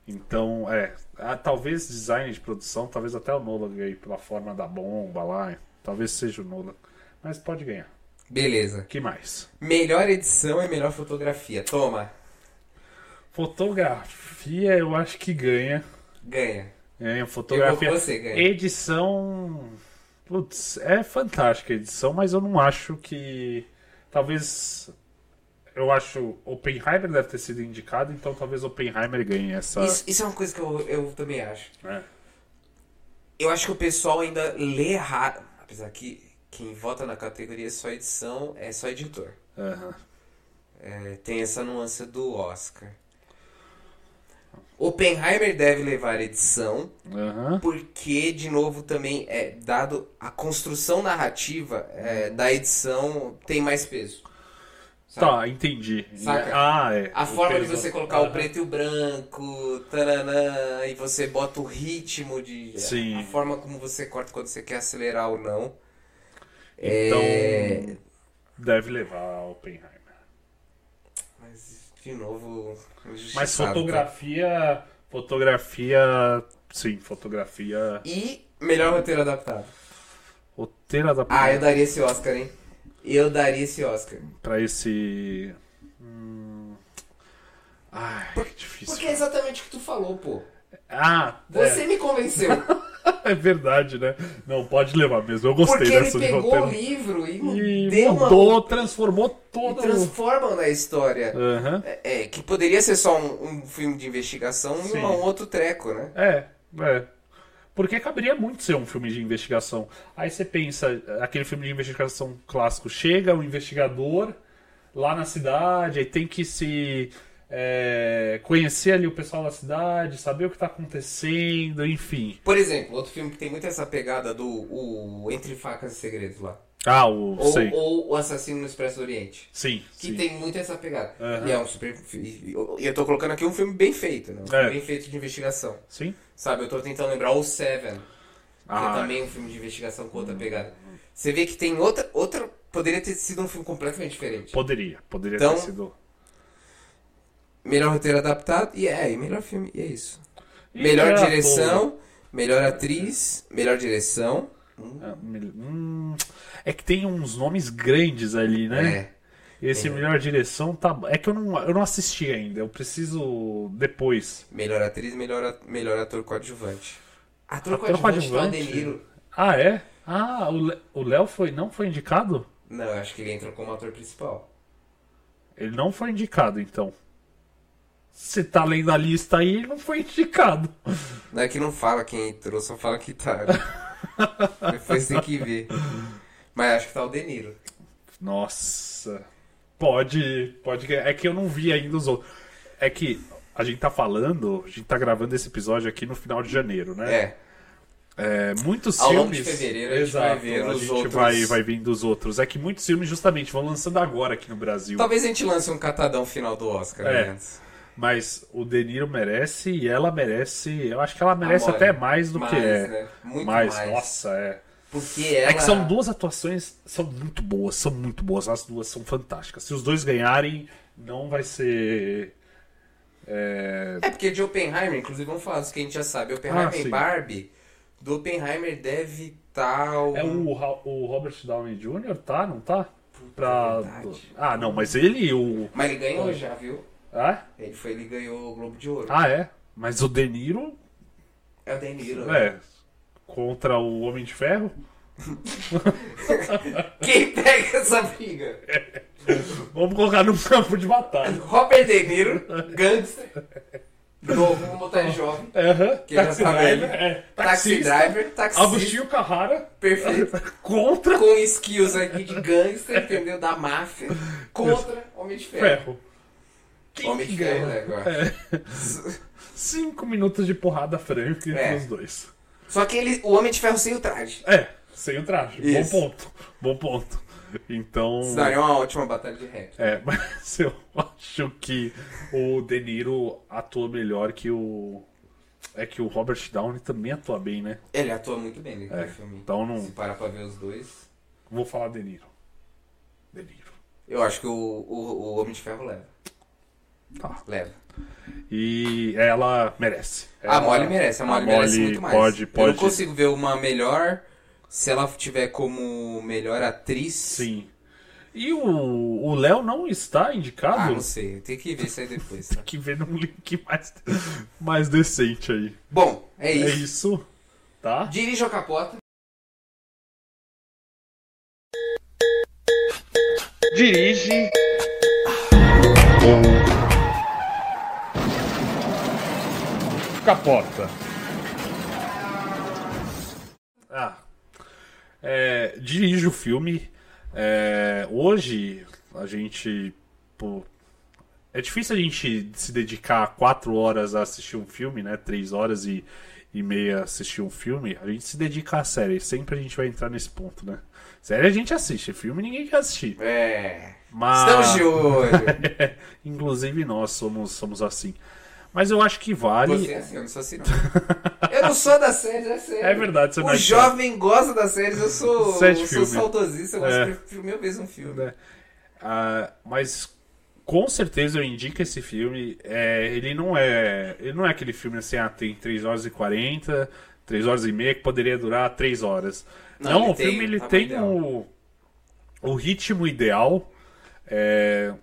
S1: Então, é. ah, talvez design de produção, talvez até o Nolan ganhe pela forma da bomba lá. Talvez seja o Nolan. Mas pode ganhar.
S9: Beleza.
S1: que mais?
S9: Melhor edição e melhor fotografia. Toma.
S1: Fotografia eu acho que ganha.
S9: Ganha.
S1: Ganha fotografia.
S9: Você, ganha.
S1: Edição. Putz, é fantástica a edição, mas eu não acho que. Talvez. Eu acho. Oppenheimer deve ter sido indicado, então talvez Oppenheimer ganhe essa.
S9: Isso, isso é uma coisa que eu, eu também acho.
S1: É.
S9: Eu acho que o pessoal ainda lê errado. Apesar que quem vota na categoria só edição é só editor.
S1: Aham.
S9: É, tem essa nuance do Oscar. Oppenheimer deve levar edição,
S1: Aham.
S9: porque, de novo, também é dado a construção narrativa é, da edição tem mais peso. Sabe?
S1: Tá, entendi.
S9: Saca?
S1: Ah, é.
S9: A forma de você colocar o preto e o branco, taranã, e você bota o ritmo de.
S1: Sim.
S9: A forma como você corta quando você quer acelerar ou não.
S1: Então.
S9: É,
S1: Deve levar a Oppenheimer.
S9: Mas, de novo.
S1: Mas
S9: tá?
S1: fotografia. Fotografia. Sim, fotografia.
S9: E melhor roteiro adaptado.
S1: Roteiro adaptado.
S9: Ah, eu daria esse Oscar, hein? Eu daria esse Oscar.
S1: Pra esse. Hum... Ai, que difícil.
S9: Porque é exatamente o que tu falou, pô.
S1: Ah,
S9: Você
S1: é.
S9: me convenceu.
S1: é verdade, né? Não, pode levar mesmo. Eu gostei
S9: Porque ele
S1: dessa de
S9: pegou
S1: roteiro.
S9: o livro e,
S1: E
S9: deu uma-
S1: mudou, transformou
S9: e
S1: todo.
S9: transformam na história.
S1: Aham.
S9: É, é, que poderia ser só um, um filme de investigação
S1: Sim.
S9: e um outro treco, né?
S1: É, é. Porque caberia muito ser um filme de investigação. Aí você pensa, aquele filme de investigação clássico, chega o investigador lá na cidade, aí tem que se é, conhecer ali o pessoal da cidade, saber o que está acontecendo, enfim.
S9: Por exemplo, outro filme que tem muito essa pegada do Entre Facas e Segredos lá.
S1: Ah, o.
S9: Ou,
S1: sei.
S9: ou O Assassino no Expresso do Oriente.
S1: Sim,
S9: Que
S1: sim.
S9: tem muito essa pegada.
S1: Aham.
S9: E é um super. E eu- tô colocando aqui um filme bem feito, né? Um filme
S1: É.
S9: bem feito de investigação.
S1: Sim.
S9: Sabe, eu tô tentando lembrar o Seven. Que
S1: Ah.
S9: é também um filme de investigação com outra pegada. Você vê que tem outra. outra poderia ter sido um filme completamente diferente.
S1: Poderia, poderia
S9: Então-
S1: ter sido.
S9: Melhor roteiro adaptado e é, e melhor filme, e é isso.
S1: E
S9: melhor
S1: melhor
S9: direção, melhor atriz, melhor direção.
S1: Ah, hum, é que tem uns nomes grandes ali, né? Esse
S9: É.
S1: melhor direção tá. É que eu não, eu não assisti ainda, eu preciso depois.
S9: Melhor atriz, melhor, a- melhor ator coadjuvante. Ator,
S1: Ator
S9: coadjuvante é
S1: coadjuvante? Ah, é? Ah, o Léo foi, não foi indicado?
S9: Não, eu acho que ele entrou como ator principal.
S1: Ele não foi indicado, então. Você tá lendo a lista aí, ele não foi indicado.
S9: Não é que não fala quem entrou, só fala que tá. né? Depois tem que ver. Mas acho que tá o De Niro.
S1: Nossa. Pode, pode. É que eu não vi ainda os outros. É que a gente tá falando, a gente tá gravando esse episódio aqui no final de janeiro, né?
S9: É.
S1: É, muitos
S9: Ao
S1: filmes.
S9: de fevereiro a gente vai ver
S1: a
S9: os
S1: gente
S9: outros.
S1: vai, vai vendo os outros. É que muitos filmes justamente vão lançando agora aqui no Brasil.
S9: Talvez a gente lance um catadão final do Oscar,
S1: É.
S9: né?
S1: Mas o De Niro merece e ela merece. Eu acho que ela merece
S9: Amor,
S1: até mais do
S9: mais,
S1: que é.
S9: né? Muito
S1: mais.
S9: mais.
S1: Nossa, é.
S9: Porque
S1: É
S9: ela.
S1: que são duas atuações, são muito boas, são muito boas. As duas são fantásticas. Se os dois ganharem, não vai ser. É,
S9: É porque de Oppenheimer, inclusive vamos falar dos que a gente já sabe. Oppenheimer
S1: Ah,
S9: e. Barbie, do Oppenheimer deve estar. o-
S1: é o, o Robert Downey Jr., tá? Não tá? Pra...
S9: verdade.
S1: Ah, não, mas ele. O...
S9: Mas ele ganhou já, viu?
S1: Ah?
S9: Ele foi, ele ganhou o Globo de Ouro.
S1: ah, é? Mas o De Niro.
S9: É o De Niro. né?
S1: É. Contra o Homem de Ferro?
S9: Quem pega essa briga?
S1: Vamos colocar no campo de batalha.
S9: Robert De Niro, gangster. Novo, vamos botar jovem. Que já
S1: Taxi
S9: tá
S1: driver,
S9: velho.
S1: é.
S9: Taxi driver, taxista.
S1: Agostinho Carrara.
S9: Perfeito.
S1: Contra
S9: Com skills aqui de gangster, entendeu? Da máfia. Contra Homem de Ferro.
S1: Ferro. Quem
S9: Homem
S1: que
S9: de Ferro
S1: ganha?
S9: eu acho.
S1: É. Cinco minutos de porrada franca entre
S9: É.
S1: os dois.
S9: Só que ele, o Homem de Ferro sem o traje.
S1: É, sem o traje.
S9: Isso.
S1: Bom ponto. Bom ponto. Então.
S9: Isso daria uma ótima batalha de rap.
S1: É, mas eu acho que o De Niro atua melhor que o. É que o Robert Downey também atua bem, né?
S9: Ele atua muito bem naquele
S1: É,
S9: filme.
S1: então não-
S9: Se parar pra ver os dois.
S1: Vou falar De Niro. De Niro.
S9: Eu acho que o, o, o Homem de Ferro leva.
S1: Tá.
S9: Leva.
S1: E ela merece.
S9: A
S1: Ela-
S9: Molly merece, a Molly merece muito mais.
S1: Pode,
S9: Eu
S1: pode.
S9: não consigo ver uma melhor se ela tiver como melhor atriz.
S1: Sim. E o o Léo não está indicado?
S9: Ah, não sei. Tem que ver isso aí depois. Tá?
S1: Tem que ver num link mais, mais decente aí.
S9: Bom, é isso.
S1: É isso. Tá?
S9: Dirija a capota.
S1: Dirige. Capota. Ah. É, dirige o filme. É, hoje a gente. pô, é difícil a gente se dedicar quatro horas a assistir um filme, né? Três horas e, e meia a assistir um filme. A gente se dedica à série. Sempre a gente vai entrar nesse ponto, né? Série a gente assiste, filme ninguém quer assistir.
S9: É.
S1: Mas...
S9: Estamos de olho.
S1: Inclusive nós somos, somos assim. Mas eu acho que vale.
S9: Você é assim, eu não sou assim não. Eu não sou das séries, é sério.
S1: É verdade, você
S9: o
S1: não é
S9: jovem gosta das séries, eu sou,
S1: Sete
S9: eu sou
S1: filme.
S9: saudosista, eu gosto
S1: É.
S9: de filme mil vezes um filme.
S1: né? Ah, mas com certeza eu indico esse filme. É, ele não é. Ele não é aquele filme assim, ah, tem 3 horas e 40, 3 horas e meia, que poderia durar 3 horas.
S9: Não,
S1: Não, o filme ele tem o, o ritmo ideal. É,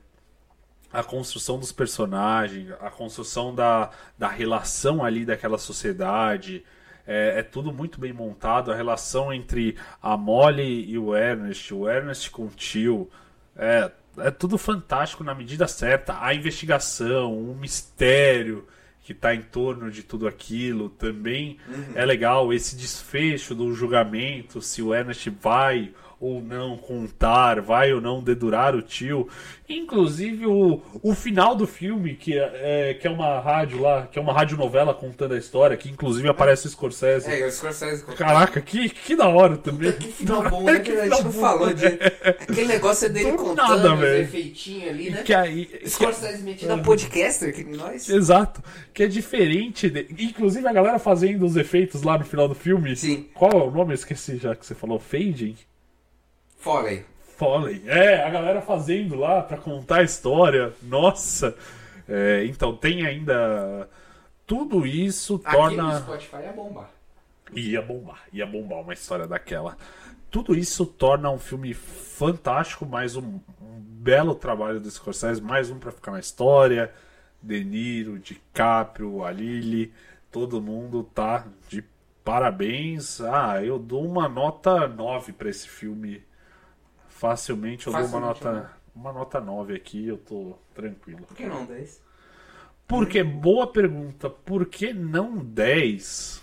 S1: a construção dos personagens, a construção da, da relação ali daquela sociedade. É, é tudo muito bem montado. A relação entre a Molly e o Ernest, o Ernest com o tio. É, é tudo fantástico na medida certa. A investigação, o mistério que está em torno de tudo aquilo também é legal. Esse desfecho do julgamento, se o Ernest vai ou não contar, vai ou não dedurar o tio. Inclusive o, o final do filme, que é, é- que é uma rádio lá, que é uma radionovela contando a história, que inclusive aparece o Scorsese.
S9: É, o Scorsese.
S1: Caraca, que, que da hora também.
S9: Que final bom, né? Que a gente não falou de... Aquele negócio dele
S1: Do
S9: contando
S1: nada,
S9: os efeitinhos ali, né?
S1: Que aí- que-
S9: Scorsese metido a podcaster, que nós...
S1: Exato. Que é diferente. de- Inclusive a galera fazendo os efeitos lá no final do filme.
S9: Sim.
S1: Qual é o nome? Eu esqueci já que você falou. Fading?
S9: Foley.
S1: Foley. É, a galera fazendo lá pra contar a história. Nossa. É, então tem ainda. Tudo isso
S9: Aqui
S1: torna.
S9: no Spotify é bombar.
S1: Ia bombar, ia bombar uma história daquela. Tudo isso torna um filme fantástico, mais um, um belo trabalho do Scorsese, mais um pra ficar na história. De Niro, DiCaprio, a Lily, todo mundo tá de parabéns. Ah, eu dou uma nota 9 pra esse filme. Facilmente eu dou uma
S9: Facilmente,
S1: nota,
S9: né?
S1: uma nota 9 aqui, eu tô tranquilo.
S9: Por que não 10?
S1: Porque, boa pergunta, por que não 10?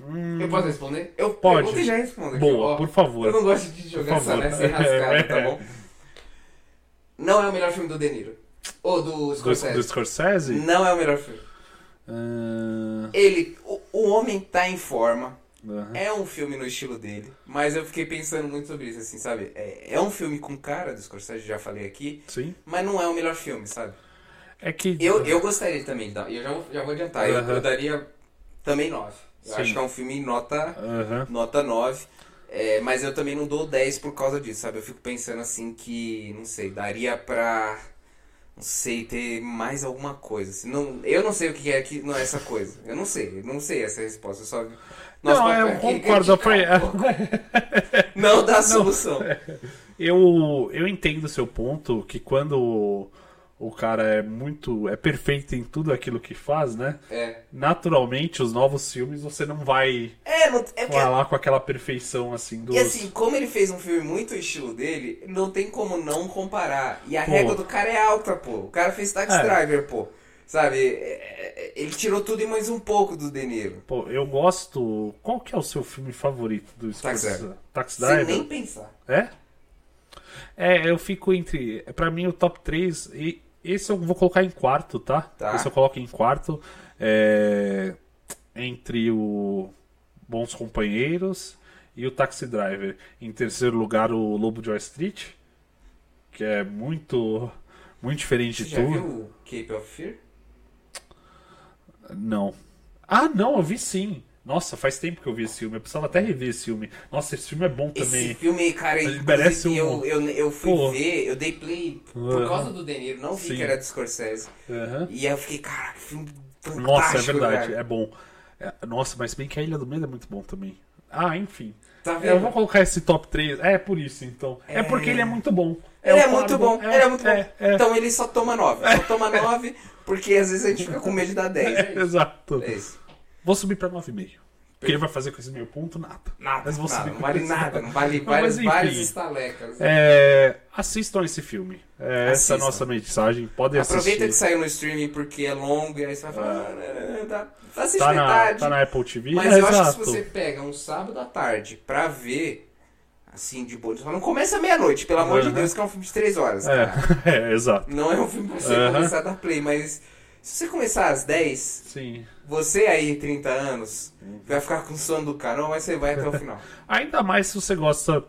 S1: Hum,
S9: Eu posso responder? Eu
S1: Pode.
S9: pergunto e já respondo. aqui,
S1: Boa,
S9: ó.
S1: por favor.
S9: Eu não gosto de jogar essa nessa enrascada, tá
S1: É.
S9: bom? Não é o melhor filme do De Niro. Ou do
S1: Do,
S9: Scorsese.
S1: do Scorsese?
S9: Não é o melhor filme.
S1: Ah,
S9: Ele, o, o homem tá em forma.
S1: Aham.
S9: É um filme no estilo dele. Mas eu fiquei pensando muito sobre isso, assim, sabe? É, é um filme com cara do Scorsese, já falei aqui.
S1: Sim.
S9: Mas não é o melhor filme, sabe?
S1: É que.
S9: Eu, eu gostaria também de dar. Eu já, vou- já vou adiantar. Eu,
S1: Aham.
S9: eu daria também 9. Eu
S1: Sim.
S9: acho que é um filme nota,
S1: Aham.
S9: nota 9. É, mas eu também não dou 10 por causa disso, sabe? Eu fico pensando assim que, não sei, daria pra. Não sei, ter mais alguma coisa. assim. Não, eu não sei o que é que não é essa coisa. Eu não sei, eu não sei essa resposta. Eu só.
S1: Não, eu concordo. Foi...
S9: Não dá solução.
S1: Eu, eu entendo o seu ponto, que quando o, cara é muito. é perfeito em tudo aquilo que faz, né?
S9: É.
S1: Naturalmente, os novos filmes você não vai
S9: É, não, é
S1: falar com aquela perfeição assim dos.
S9: E assim, como ele fez um filme muito estilo dele, não tem como não comparar. E a
S1: Pô.
S9: régua do cara é alta, pô. O cara fez Taxi
S1: É.
S9: Driver, pô. Sabe? É, é, Ele tirou tudo e mais um pouco do De Niro.
S1: Pô, eu gosto. Qual que é o seu filme favorito do
S9: Taxi
S1: Scorsese?
S9: Driver.
S1: Taxi
S9: Sem
S1: Driver?
S9: nem pensar.
S1: É? É, eu fico entre. Pra mim, o top 3. E esse eu vou colocar em quarto, tá?
S9: Tá.
S1: Esse eu coloco em quarto. é, entre o Bons Companheiros e o Taxi Driver. Em terceiro lugar, o Lobo de Wall Street, que é muito, muito diferente
S9: Você
S1: de
S9: já
S1: tudo.
S9: viu o Cape of Fear?
S1: Não. Ah, não, eu vi sim. Nossa, faz tempo que eu vi esse filme. Eu precisava até rever esse filme. Nossa, esse filme é bom também.
S9: Esse filme, cara,
S1: Ele merece um-
S9: eu, eu, eu fui
S1: Pô.
S9: ver, eu dei play por
S1: Aham.
S9: causa do De Niro, não vi
S1: Sim.
S9: que era do Scorsese.
S1: Aham.
S9: E aí eu fiquei, cara, que filme fantástico,
S1: Nossa, é verdade,
S9: cara.
S1: é bom. É, nossa, mas bem que a Ilha do Medo é muito bom também. Ah, enfim.
S9: Tá
S1: É, eu vou colocar esse top 3. É por isso, então. É, porque ele é muito bom.
S9: Ele é muito bom, ele é muito bom.
S1: é, é.
S9: Então ele só toma 9. Só toma 9 porque às vezes a gente fica com medo de dar 10. É, isso.
S1: Exato.
S9: É isso.
S1: Vou subir pra 9,5. O que ele vai fazer com esse meio ponto? Nada.
S9: Nada,
S1: Mas vou
S9: nada, não vale nada, não vale vários, estalecas.
S1: É, assistam esse filme. É, essa é a nossa mensagem. Podem
S9: Aproveita que
S1: assistir.
S9: saiu no streaming porque é longo e aí você vai falar, ah, dá- assiste
S1: Tá na,
S9: metade.
S1: tá na Apple TV.
S9: Mas
S1: é,
S9: eu acho
S1: exato.
S9: que se você pega um sábado à tarde pra ver, assim, de boa, só não começa meia-noite, pelo amor de. Deus, que é um filme de três horas.
S1: É, é, exato.
S9: Não é um filme pra você
S1: Aham.
S9: começar a dar play, mas se você começar às 10,
S1: Sim.
S9: você aí, 30 anos, vai ficar com sono do carão, mas você vai até o final.
S1: Ainda mais se você gosta.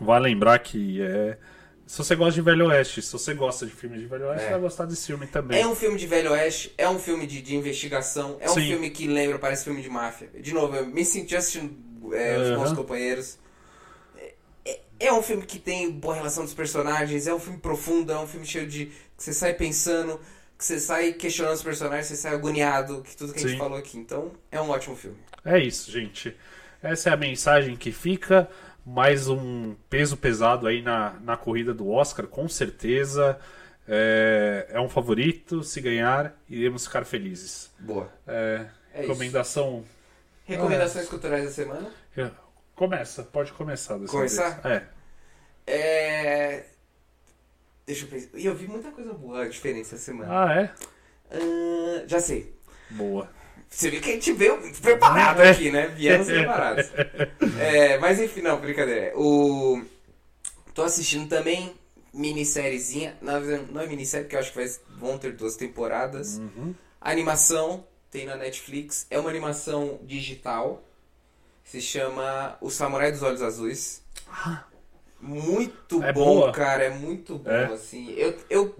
S1: Vai lembrar que é. Se você gosta de Velho Oeste, se você gosta de filmes de Velho Oeste,
S9: É.
S1: vai gostar desse filme também.
S9: É um filme de Velho Oeste, é um filme de, de investigação, é um
S1: Sim.
S9: filme que lembra, parece filme de máfia. De novo, eu me senti assistindo é, Os Bons. Companheiros. É, é- é um filme que tem boa relação dos personagens, é um filme profundo, é um filme cheio de. que você sai pensando, que você sai questionando os personagens, você sai agoniado, que tudo que a gente
S1: Sim.
S9: falou aqui. Então, é um ótimo filme.
S1: É isso, gente. Essa é a mensagem que fica. Mais um peso pesado aí na, na corrida do Oscar, com certeza. É, é um favorito. Se ganhar, iremos ficar felizes.
S9: Boa.
S1: É,
S9: É isso.
S1: recomendação.
S9: Recomendações culturais da semana?
S1: Começa, pode começar. Dessa
S9: Começar?
S1: Vez. É.
S9: É. Deixa eu pensar. E eu vi muita coisa boa diferente essa semana.
S1: Ah, é?
S9: Ah, já sei.
S1: Boa.
S9: Você viu que a gente veio preparado
S1: É.
S9: aqui, né? Viemos preparados. É, mas enfim, não, brincadeira. O... Tô assistindo também minissériezinha. Não é minissérie, porque eu acho que vai... vão ter duas temporadas.
S1: Uhum.
S9: Animação, tem na Netflix. É uma animação digital. Se chama O Samurai dos Olhos Azuis. Muito
S1: É
S9: bom,
S1: boa?
S9: cara. É muito bom,
S1: É?
S9: assim. Eu, eu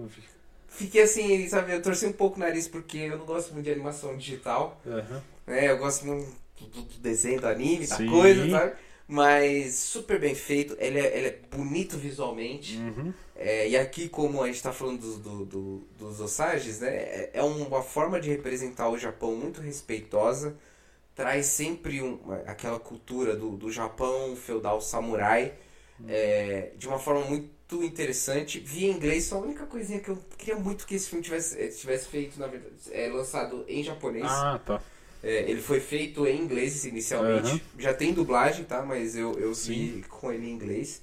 S9: fiquei assim, sabe? Eu torci um pouco o nariz porque eu não gosto muito de animação digital.
S1: Aham.
S9: né? Eu gosto muito do, do- do desenho, do anime, da
S1: Sim.
S9: coisa, sabe? Mas super bem feito. Ele é, ele é bonito visualmente.
S1: Uhum.
S9: É, e aqui, como a gente tá falando dos, do, do- dos Osages, né? É, é uma forma de representar o Japão muito respeitosa. Traz sempre um- aquela cultura do, do Japão feudal samurai é, de uma forma muito interessante. Vi em inglês, só a única coisinha que eu queria muito que esse filme tivesse, eh, tivesse feito, na verdade, é lançado em japonês.
S1: Ah, tá.
S9: É, ele foi feito em inglês inicialmente.
S1: Aham.
S9: Já tem dublagem, tá? Mas eu, eu
S1: Sim.
S9: vi com ele em inglês.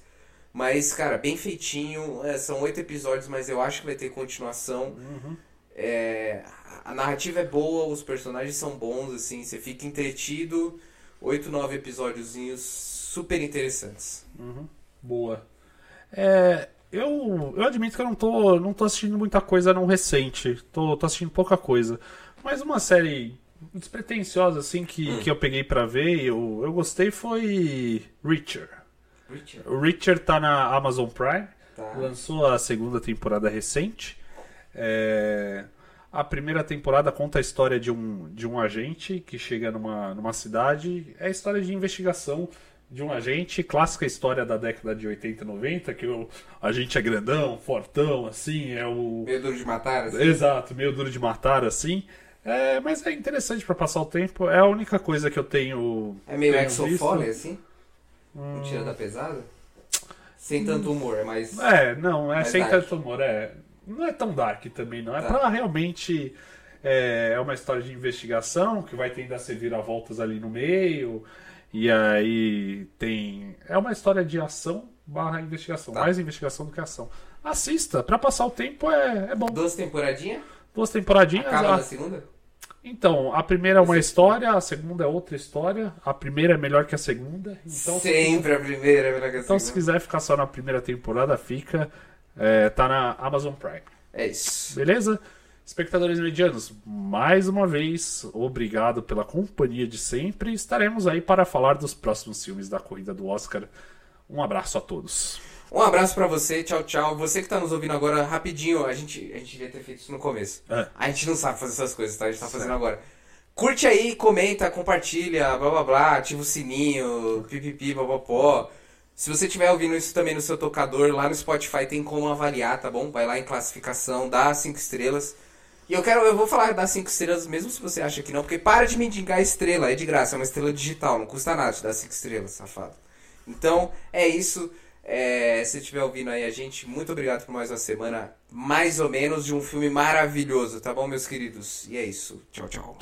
S9: Mas, cara, bem feitinho. É, são oito episódios, mas eu acho que vai ter continuação.
S1: Uhum.
S9: É, a narrativa é boa, os personagens são bons, assim, você fica entretido. Oito, nove episódiozinhos super interessantes.
S1: Uhum. Boa. É, eu, eu admito que eu não tô, não tô assistindo muita coisa não recente. Tô, tô assistindo pouca coisa. Mas uma série despretensiosa, assim, que,
S9: Hum.
S1: que eu peguei pra ver e eu, eu gostei foi Reacher.
S9: Richard.
S1: O Reacher tá na Amazon Prime.
S9: Tá.
S1: Lançou a segunda temporada recente. É, A primeira temporada conta a história de um, de um agente que chega numa, numa cidade. É a história de investigação de um agente, clássica história da década de 80 e 90, que o agente é grandão, fortão, assim, é o.
S9: Meio duro de matar, assim.
S1: Exato, meio duro de matar, assim. É, mas é interessante pra passar o tempo. É a única coisa que eu tenho.
S9: É meio. Foley, assim? Um tira da pesada? Sem tanto humor, é mais...
S1: É, não, é sem tanto humor, é. Não é tão dark também, não. É
S9: Tá.
S1: pra realmente. É, é uma história de investigação que vai tendo as reviravoltas ali no meio. E aí tem. É uma história de ação barra investigação.
S9: Tá.
S1: Mais investigação do que ação. Assista, pra passar o tempo é, é bom.
S9: Duas temporadinhas?
S1: Duas temporadinhas.
S9: Acaba
S1: a-
S9: na segunda?
S1: Então, a primeira é uma história, a segunda é outra história. A primeira é melhor que a segunda. Então, se-
S9: Sempre a primeira, é melhor que a
S1: Então, se
S9: segunda.
S1: quiser ficar só na primeira temporada, fica. É, tá na Amazon Prime.
S9: É isso.
S1: Beleza? Espectadores medianos, mais uma vez, obrigado pela companhia de sempre. Estaremos aí para falar dos próximos filmes da corrida do Oscar. Um abraço a todos.
S9: Um abraço pra você, tchau, tchau. Você que tá nos ouvindo agora, rapidinho, a gente, a gente devia ter feito isso no começo.
S1: É.
S9: A gente não sabe fazer essas coisas, tá? A gente tá fazendo agora. Curte aí, comenta, compartilha, blá blá blá, ativa o sininho, pipipi, babapó. Se você estiver ouvindo isso também no seu tocador, lá no Spotify tem como avaliar, tá bom? Vai lá em classificação, dá 5 estrelas. E eu quero, eu vou falar das 5 estrelas, mesmo se você acha que não, porque para de mendigar estrela, é de graça, é uma estrela digital, não custa nada te dar 5 estrelas, safado. Então, é isso. É, se estiver ouvindo aí a gente, muito obrigado por mais uma semana, mais ou menos, de um filme maravilhoso, tá bom, meus queridos? E é isso. Tchau, tchau.